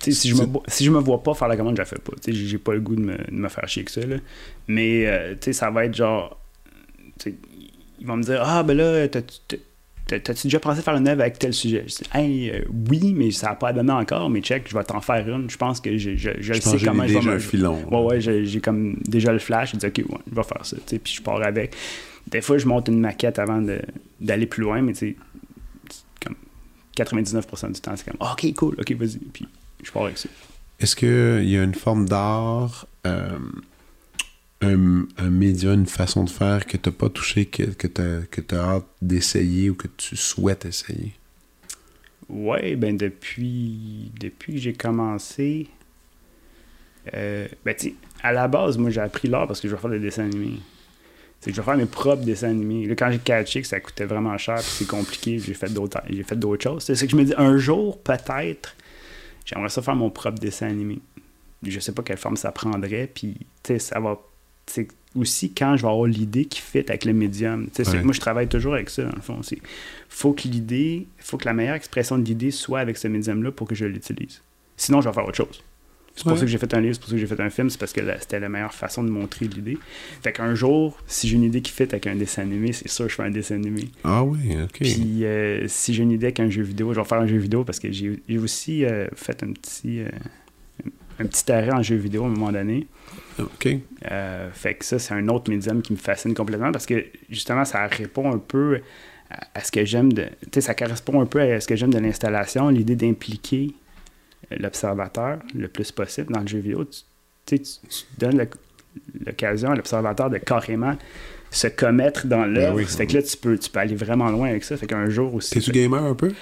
si je, me, si je me vois pas faire la commande, je la fais pas. J'ai pas le goût de me, de me, faire chier que ça. Là. Mais euh, ça va être genre. Ils vont me dire Ah, ben là, T'as-tu déjà pensé faire une œuvre avec tel sujet? Je dis, hey, euh, oui, mais ça n'a pas donné encore, mais check, je vais t'en faire une. Je pense que je, je, je, sais comment je vais me. filon. Ouais, ouais, j'ai comme déjà le flash. Je dis, ok, ouais, je vais faire ça. Puis je pars avec. Des fois, je monte une maquette avant d'aller plus loin, mais tu sais, 99% du temps, c'est comme, ok, cool, ok, vas-y. Puis je pars avec ça. Est-ce qu'il y a une forme d'art. Euh, un, un média, une façon de faire que tu n'as pas touché, que, que tu as, hâte d'essayer ou que tu souhaites essayer? Oui, ben depuis, depuis que j'ai commencé, euh, ben à la base, moi j'ai appris l'art parce que je veux faire des dessins animés. C'est que je vais faire mes propres dessins animés. Là, quand j'ai catché que ça coûtait vraiment cher, c'est compliqué, j'ai fait d'autres j'ai fait d'autres choses. C'est que je me dis un jour peut-être j'aimerais ça faire mon propre dessin animé. Je sais pas quelle forme ça prendrait, puis ça va c'est aussi quand je vais avoir l'idée qui fit avec le médium. Moi, je travaille toujours avec ça, dans le fond. Il faut que l'idée, faut que la meilleure expression de l'idée soit avec ce médium-là pour que je l'utilise. Sinon, je vais faire autre chose. C'est pour ça que j'ai fait un livre, c'est pour ça que j'ai fait un film, c'est parce que c'était la meilleure façon de montrer l'idée. Fait qu'un jour, si j'ai une idée qui fit avec un dessin animé, c'est sûr que je fais un dessin animé. Ah oui, ok. Puis euh, si j'ai une idée avec un jeu vidéo, je vais faire un jeu vidéo parce que j'ai aussi euh, fait un petit, euh, un petit arrêt en jeu vidéo à un moment donné. OK. Fait que ça, c'est un autre médium qui me fascine complètement parce que justement, ça répond un peu à, ce que j'aime de. Tu sais, ça correspond un peu à ce que j'aime de l'installation, l'idée d'impliquer l'observateur le plus possible dans le jeu vidéo. Tu, tu, donnes l'occasion à l'observateur de carrément se commettre dans ben l'œuvre. fait que là, tu peux, tu peux aller vraiment loin avec ça. Fait qu'un jour aussi. T'es-tu gamer un peu?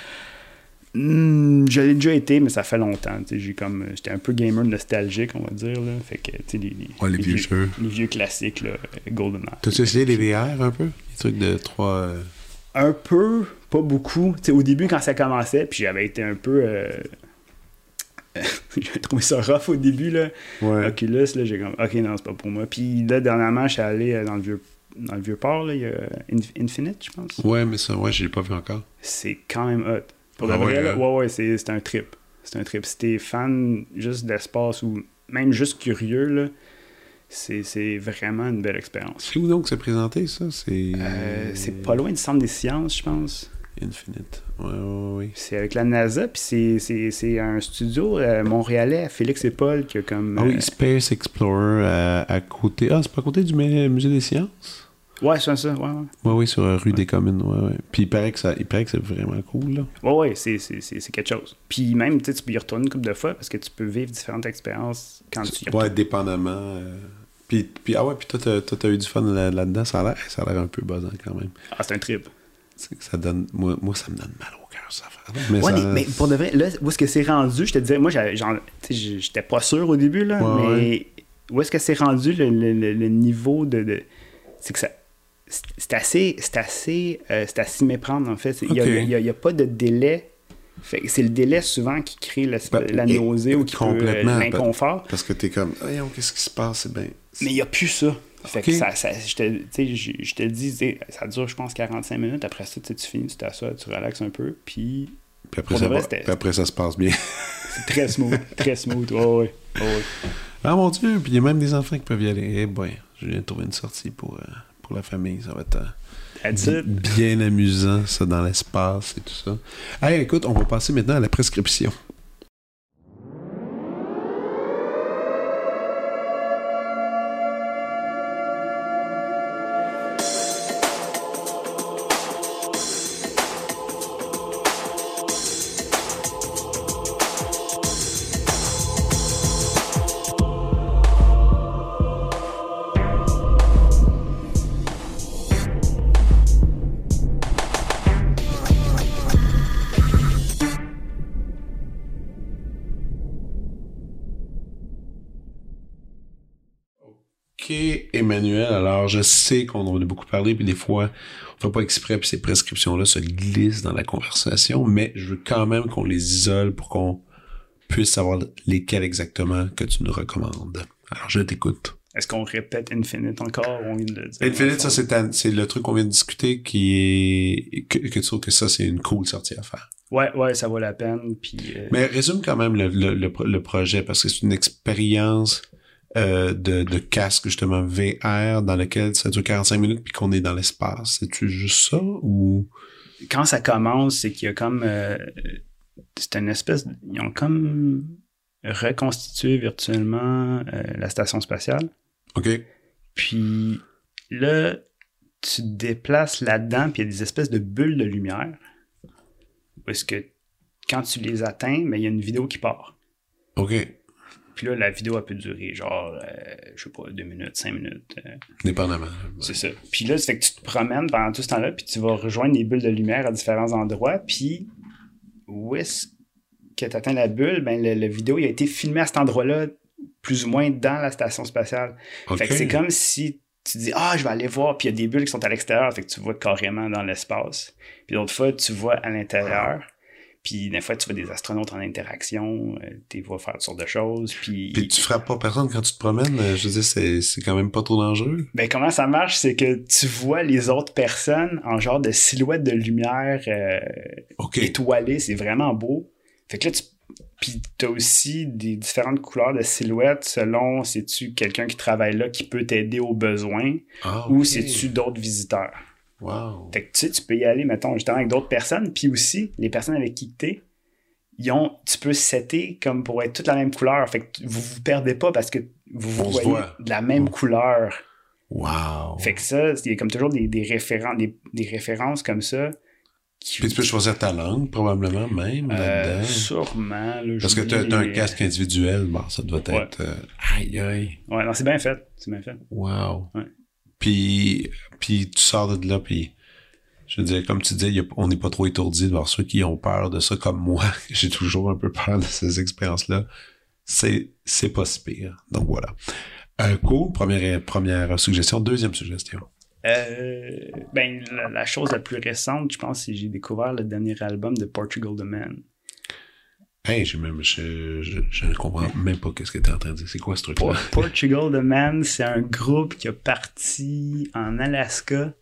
Hmm, je l'ai déjà été, mais ça fait longtemps. J'ai comme, j'étais un peu gamer nostalgique, on va dire. Là. Fait que, les, les, les, vieux, Les vieux classiques, là, GoldenEye. T'as-tu essayé les VR un peu? Les trucs de 3... Un peu, pas beaucoup. au début, quand ça commençait, puis j'avais été un peu. Euh... j'ai trouvé ça rough au début, là. Ouais. Oculus, là, j'ai comme, ok, non, c'est pas pour moi. Puis là, dernièrement, je suis allé euh, dans le vieux, dans le vieux port, là, il y a Infinite, je pense. Ouais, mais ça, ouais, je l'ai pas vu encore. C'est quand même hot. Pour Ah vrai, ouais, là, hein? ouais, ouais, c'est c'est un trip. C'est un trip. Si t'es fan juste d'espace ou même juste curieux, là, c'est c'est vraiment une belle expérience. C'est où donc c'est présenté, ça? C'est... Euh, c'est pas loin du centre des sciences, je pense. Infinite. Ouais, ouais, ouais. C'est avec la NASA, puis c'est- un studio euh, montréalais, Félix et Paul, qui a comme. Ah euh, oui, Space Explorer à, à côté... Ah, c'est pas à côté du mu- Musée des Sciences? ouais, c'est ça, ouais, ouais. Ouais, oui, sur la rue des Communes, ouais, ouais. Puis il paraît que, ça, il paraît que c'est vraiment cool, là. Ouais, ouais, c'est quelque chose. Puis même, tu sais, tu peux y retourner une couple de fois parce que tu peux vivre différentes expériences quand tu y Ouais, retournes. dépendamment. euh, Puis, puis, ah ouais, puis toi, t'as, t'as eu du fun là- là-dedans. Ça a l'air, ça a l'air un peu buzzant quand même. Ah, c'est un trip. Ça donne, moi, moi, ça me donne mal au cœur, ça Mais Ouais, ça- mais, mais pour de vrai, là, où est-ce que c'est rendu, je te disais, moi, j'étais pas sûr au début, là, Ouais, mais où est-ce que c'est rendu le, le- le- le niveau de. de- c'est que ça. c'est- assez. C'est assez. euh, c'est à s'y méprendre, en fait. Il n'y a, pas de délai. C'est le délai souvent qui crée la, Ben, la et- nausée ou qui peut, euh, complètement, l'inconfort. Parce que t'es comme, voyons, qu'est-ce qui se passe? C'est bien. Mais il n'y a plus ça. Fait que ça, ça- je, te, je, le dis, ça dure, je pense, 45 minutes. Après ça, tu finis, tu t'assois, tu relaxes un peu. Puis Puis après, ça, vrai, va- puis après, ça se passe bien. c'est très smooth. très smooth. Ouais, ouais. ouais, ouais. ah mon Dieu, puis il y a même des enfants qui peuvent y aller. Eh boy, je viens de trouver une sortie pour, euh, pour la famille. Ça va être euh, bien amusant, ça, dans l'espace et tout ça. Hey, écoute, on va passer maintenant à la prescription. Ok, Emmanuel, alors je sais qu'on en a beaucoup parlé, puis des fois, on fait pas exprès, puis ces prescriptions-là se glissent dans la conversation, mais je veux quand même qu'on les isole pour qu'on puisse savoir lesquels exactement que tu nous recommandes. Alors, je t'écoute. Est-ce qu'on répète Infinite encore? Ou on vient de le dire? Infinite, ça, c'est le truc qu'on vient de discuter qui est, que, que tu trouves que ça, c'est une cool sortie à faire. Ouais, ouais, ça vaut la peine. Puis, euh, Mais résume quand même le, le, le, pro- le projet parce que c'est une expérience euh, de, de casque justement VR dans lequel ça dure 45 minutes puis qu'on est dans l'espace. C'est-tu juste ça ou? Quand ça commence, c'est qu'il y a comme. euh, c'est une espèce. Ils ont comme reconstitué virtuellement euh, la station spatiale. OK. Puis là, tu te déplaces là-dedans, puis il y a des espèces de bulles de lumière. Parce que quand tu les atteins, mais il y a une vidéo qui part. OK. Puis là, la vidéo, elle peut durer genre, euh, je sais pas, deux minutes, cinq minutes. euh, Dépendamment. c'est ça. Puis là, ça fait que tu te promènes pendant tout ce temps-là, puis tu vas rejoindre les bulles de lumière à différents endroits, puis où est-ce que tu atteins la bulle? Ben, le, le vidéo, il a été filmé à cet endroit-là, plus ou moins dans la station spatiale. Fait que c'est comme si tu dis, ah, je vais aller voir, puis il y a des bulles qui sont à l'extérieur, fait que tu vois carrément dans l'espace. Puis d'autres fois, tu vois à l'intérieur. Puis des fois, tu vois des astronautes en interaction, euh, tu les vois faire toutes sortes de choses. Puis, Puis tu frappes pas personne quand tu te promènes. euh, Je veux dire, c'est, quand même pas trop dangereux. ben, comment ça marche, c'est que tu vois les autres personnes en genre de silhouette de lumière euh, étoilée, c'est vraiment beau. Fait que là, tu puis t'as aussi des différentes couleurs de silhouettes selon si tu quelqu'un qui travaille là qui peut t'aider aux besoins Ah, ou si tu d'autres visiteurs. Wow. Fait que tu sais, tu peux y aller, mettons, justement avec d'autres personnes, puis aussi, les personnes avec qui t'es, ils ont, tu peux setter comme pour être toute la même couleur. Fait que tu- vous vous perdez pas parce que vous vous On voyez voit. de la même couleur. Wow. Fait que ça, il y a comme toujours des, des, des, des références comme ça. Qui, Puis tu peux choisir ta langue, probablement, même, euh, là-dedans. sûrement. là, Parce que t'as, t'as un les- casque individuel, bon, ça doit être... euh, aïe, aïe. Ouais, non, c'est bien fait. C'est bien fait. Wow. Ouais. Puis, puis tu sors de là, puis je veux dire, comme tu a- on n'est pas trop étourdi de voir ceux qui ont peur de ça, comme moi. J'ai toujours un peu peur de ces expériences-là. C'est, pas si pire. Donc voilà. Euh, cool. Première, première suggestion. Deuxième suggestion. Euh, ben, la, chose la plus récente, je pense, c'est que j'ai découvert le dernier album de Portugal the Man. Hey, je, même, je, je, ne comprends même pas ce que tu es en train de dire. C'est quoi ce truc-là? Portugal the Man, c'est un groupe qui a parti en Alaska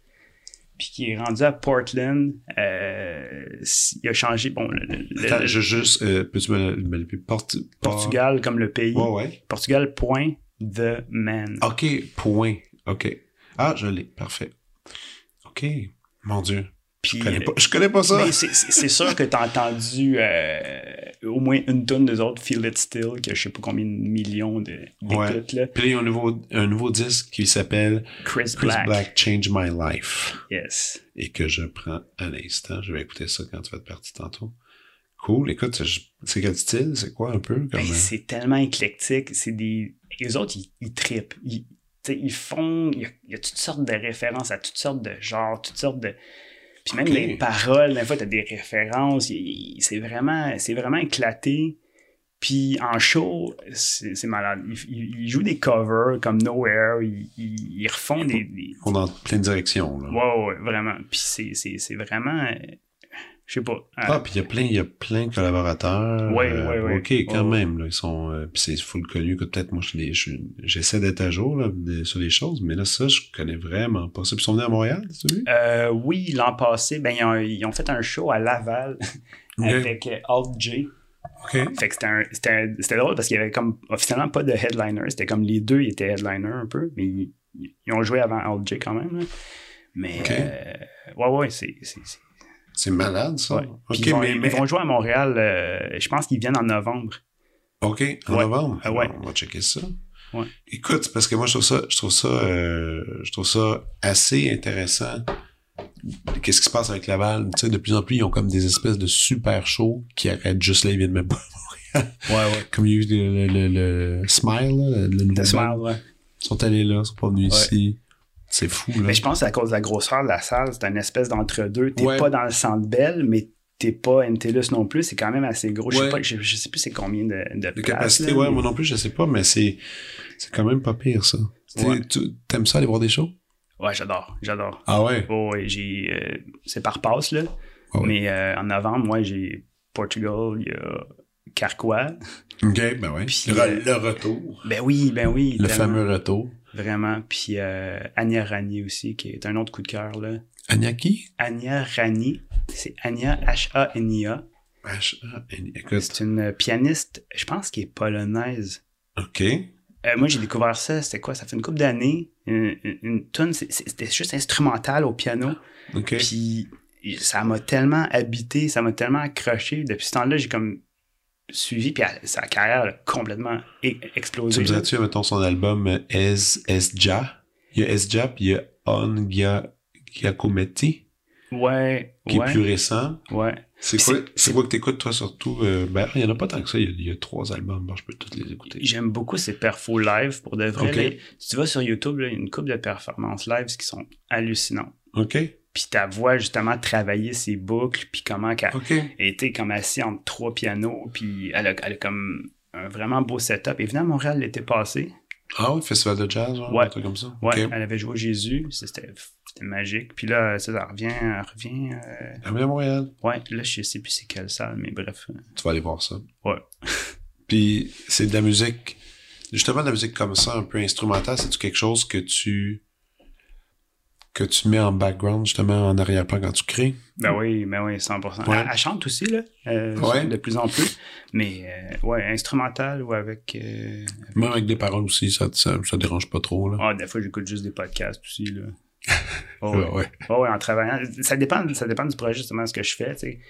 puis qui est rendu à Portland. Euh, il a changé. Bon, Attends, je juste. Euh, peux-tu me, me Portugal comme le pays. Ouais, ouais. Portugal, point, the man. OK, point. OK. Ah, je l'ai. Parfait. OK. Mon Dieu je, connais pas, je connais pas ça. c'est sûr que tu as entendu euh, au moins une tonne des autres Feel It Still, qui a je sais pas combien de millions d'écoutes. Ouais. Puis il y a un nouveau, un nouveau disque qui s'appelle Chris, Black. Change My Life. Yes. Et que je prends à l'instant. Je vais écouter ça quand tu vas être parti tantôt. Cool. Écoute, c'est quel style? C'est quoi un peu? Ben, euh? c'est tellement éclectique. C'est des. Les autres, ils, ils tripent. Ils, ils font. Il y, a, il y, a, toutes sortes de références à toutes sortes de genres, toutes sortes de puis même les paroles, des fois, t'as des références. C'est vraiment, c'est vraiment éclaté. Puis en show, c'est malade. Ils, jouent des covers comme Nowhere. Ils, ils refont des, des... On dans plein de directions. Là. Ouais, ouais, vraiment. Puis c'est vraiment je sais pas. Ah, puis il y a plein, il y a plein de collaborateurs. Oui, oui, oui. OK, quand même, là, ils sont, euh, puis c'est full connu que peut-être moi, j'essaie d'être à jour, là, sur les choses, mais là, ça, je connais vraiment pas ça. Puis ils sont venus à Montréal, tu euh, Oui, l'an passé, ben, ils ont, ils ont, fait un show à Laval avec euh, Alt J. OK. Fait que c'était drôle parce qu'il y avait comme officiellement pas de headliner. C'était comme les deux, ils étaient headliner un peu, mais ils, ils ont joué avant Alt J quand même. Là. Mais, euh, ouais, ouais, c'est c'est malade, ça. ils, vont, mais, ils, vont, jouer à Montréal, euh, je pense qu'ils viennent en novembre. OK, en novembre? Ah ouais. On va checker ça. Écoute, parce que moi, je trouve ça, je trouve ça, euh, je trouve ça assez intéressant. Qu'est-ce qui se passe avec Laval? Tu sais, de plus en plus, ils ont comme des espèces de super shows qui arrêtent juste là, ils viennent même pas à Montréal. Ouais, ouais. Comme il y a eu le, le, le, Smile, le, nouveau Smile, ouais. Ils sont allés là, ils sont pas venus ici. C'est fou, là. Mais je pense que c'est à cause de la grosseur de la salle. C'est une espèce d'entre-deux. T'es pas dans le centre belle, mais t'es pas NTLUS non plus. C'est quand même assez gros. Je, sais pas, je, sais plus c'est combien de, de, de capacité, ouais, moi non plus, je sais pas, mais c'est, c'est quand même pas pire, ça. T'aimes ça aller voir des shows? Ouais, j'adore. J'adore. Ah ouais? Oh, j'ai, euh, c'est par passe, là. Ah mais euh, en novembre, moi, j'ai Portugal, il y a Carquois. OK, ben. Puis, le, le, retour. Ben oui, ben oui. Le fameux retour. Vraiment. Puis euh, Anya Rani aussi, qui est un autre coup de cœur. là. Anya qui? Anya Rani. C'est Anya H-A-N-I-A. H-A-N-I-A. C'est une pianiste, je pense, qui est polonaise. OK. Euh, moi, j'ai découvert ça, c'était quoi? Ça fait une couple d'années. Une, une, tune, c'était juste instrumental au piano. OK. Puis ça m'a tellement habité, ça m'a tellement accroché. Depuis ce temps-là, j'ai comme suivi, puis sa carrière a complètement explosé. Tu me dirais-tu, mettons, son album euh, Es Esja? Il y a Esja, puis il y a On Giacometti. Ouais. Qui est plus récent. Ouais. C'est quoi, c'est quoi que t'écoutes, toi, surtout? Euh, ben, il y en a pas tant que ça. Il y a, trois albums. Bon, je peux tous les écouter. J'aime beaucoup ces perfos live, pour de vrai. si tu vas sur YouTube, il y a une couple de performances live qui sont hallucinantes. OK puis ta voix justement travailler ses boucles puis comment qu'elle était comme assise entre trois pianos puis elle a, elle a comme un vraiment beau setup. Et venait à Montréal l'été passé. Ah oui festival de jazz genre, ouais. un truc comme ça. Ouais elle avait joué Jésus c'était magique. Puis là ça, ça revient elle revient euh... elle revient à Montréal. Ouais là je sais plus c'est quelle salle mais bref. Tu vas aller voir ça. Ouais. Puis c'est de la musique justement de la musique comme ça un peu instrumentale c'est quelque chose que tu que tu mets en background, justement, en arrière-plan quand tu crées? Ben oui, ben oui, 100%. Elle, chante aussi, là, euh, de plus en plus. Mais, euh, ouais, instrumental ou avec... Euh, Même avec des paroles aussi, ça, ça, ça, dérange pas trop, là. Ah, des fois, j'écoute juste des podcasts aussi, là. oh, ouais. ouais. Oh, ouais, en travaillant. Ça dépend, ça dépend du projet, justement, ce que je fais, tu sais.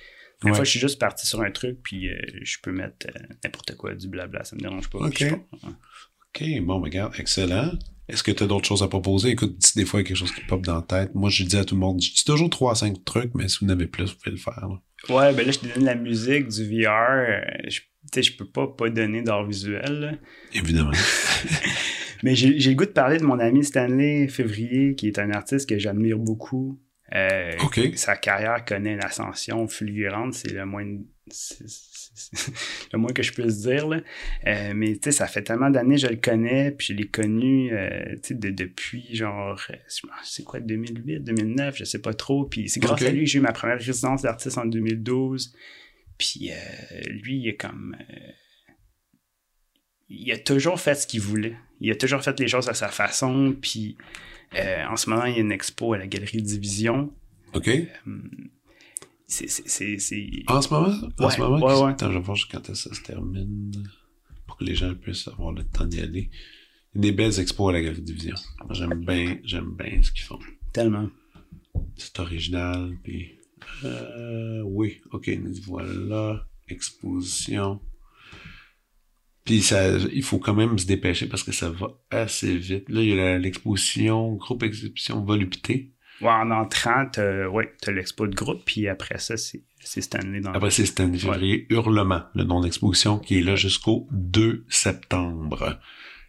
Des fois, je suis juste parti sur un truc, puis euh, je peux mettre n'importe quoi, du blabla, ça me dérange pas. OK. OK, bon, regarde, excellent. Est-ce que tu as d'autres choses à proposer? Écoute, si des fois il y a quelque chose qui pop dans la tête, moi je dis à tout le monde, je dis toujours 3 à 5 trucs, mais si vous en avez plus, vous pouvez le faire. Ouais, ben là, je te donne la musique, du VR. Euh, je, je peux pas pas donner d'art visuel. Évidemment. mais j'ai le goût de parler de mon ami Stanley Février, qui est un artiste que j'admire beaucoup. Euh, Sa carrière connaît une ascension fulgurante, c'est le moins le moins que je puisse dire. Là. Euh, mais tu sais, ça fait tellement d'années que je le connais, puis je l'ai connu euh, depuis genre, euh, c'est quoi, 2008, 2009, je sais pas trop. Puis c'est grâce à lui que j'ai eu ma première résidence d'artiste en 2012. Puis lui, il est comme. il a toujours fait ce qu'il voulait. Il a toujours fait les choses à sa façon. Puis en ce moment, il y a une expo à la Galerie Division. OK. C'est. En ce moment? En ce moment? Ouais, ouais. Attends, je vais voir quand ça se termine. Pour que les gens puissent avoir le temps d'y aller. Il y a des belles expos à la Galerie Division. J'aime bien, j'aime bien ce qu'ils font. Tellement. C'est original, puis. Euh, oui, ok, voilà. Exposition. Puis ça, il faut quand même se dépêcher parce que ça va assez vite. Là, il y a l'exposition, groupe exhibition Volupté. Ouais, en entrant, t'as, ouais, as l'expo de groupe, puis après ça, c'est, Stanley. Dans après, c'est Stanley février. Hurlement, le nom d'exposition, qui est là jusqu'au 2 septembre.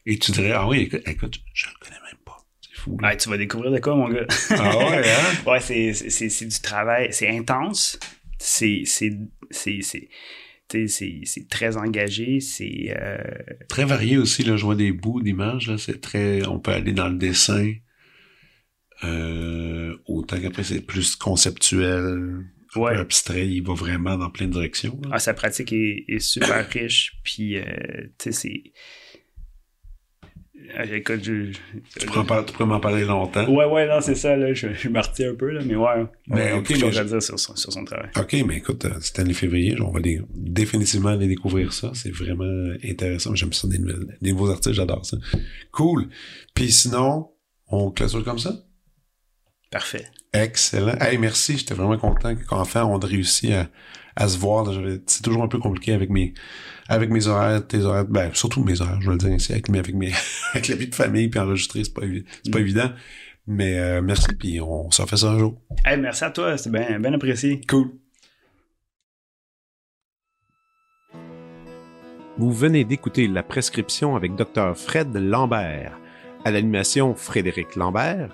Et tu dirais, ah oui, écoute, je, ne le connais même pas. C'est fou. Ouais, tu vas découvrir de quoi, mon gars. Ah ouais, hein? ouais, c'est, c'est, c'est du travail. C'est intense. C'est, c'est, c'est, c'est c'est très engagé, c'est... Euh... Très varié aussi, le je vois des bouts d'images, c'est très... On peut aller dans le dessin, euh, autant qu'après, c'est plus conceptuel, ouais. abstrait. Il va vraiment dans plein de directions. Ah, sa pratique est, super riche. Puis, euh, tu sais, c'est. Ah, écoute, je, tu, pourrais m'en parler longtemps. Ouais, ouais, non, c'est ça, là. Je, je suis un peu, là, mais ouais. Mais, mais je... dire sur sur son, travail. Ok, mais écoute, euh, c'était en février. On va définitivement aller découvrir ça. C'est vraiment intéressant. J'aime ça, des nouveaux artistes, j'adore ça. Cool. Puis sinon, on clôture comme ça? Parfait. Excellent. Hey, merci. J'étais vraiment content qu'enfin on ait réussi à, à se voir. C'est toujours un peu compliqué avec mes, avec mes horaires, tes horaires, ben, surtout mes horaires, je vais le dire ici, avec, avec, mes, avec la vie de famille, puis enregistrer, c'est pas, c'est pas mm. évident. Mais euh, merci, puis on s'en fait ça un jour. Hey, merci à toi, c'est bien, bien apprécié. Cool. Vous venez d'écouter la prescription avec Dr. Fred Lambert. À l'animation, Frédéric Lambert.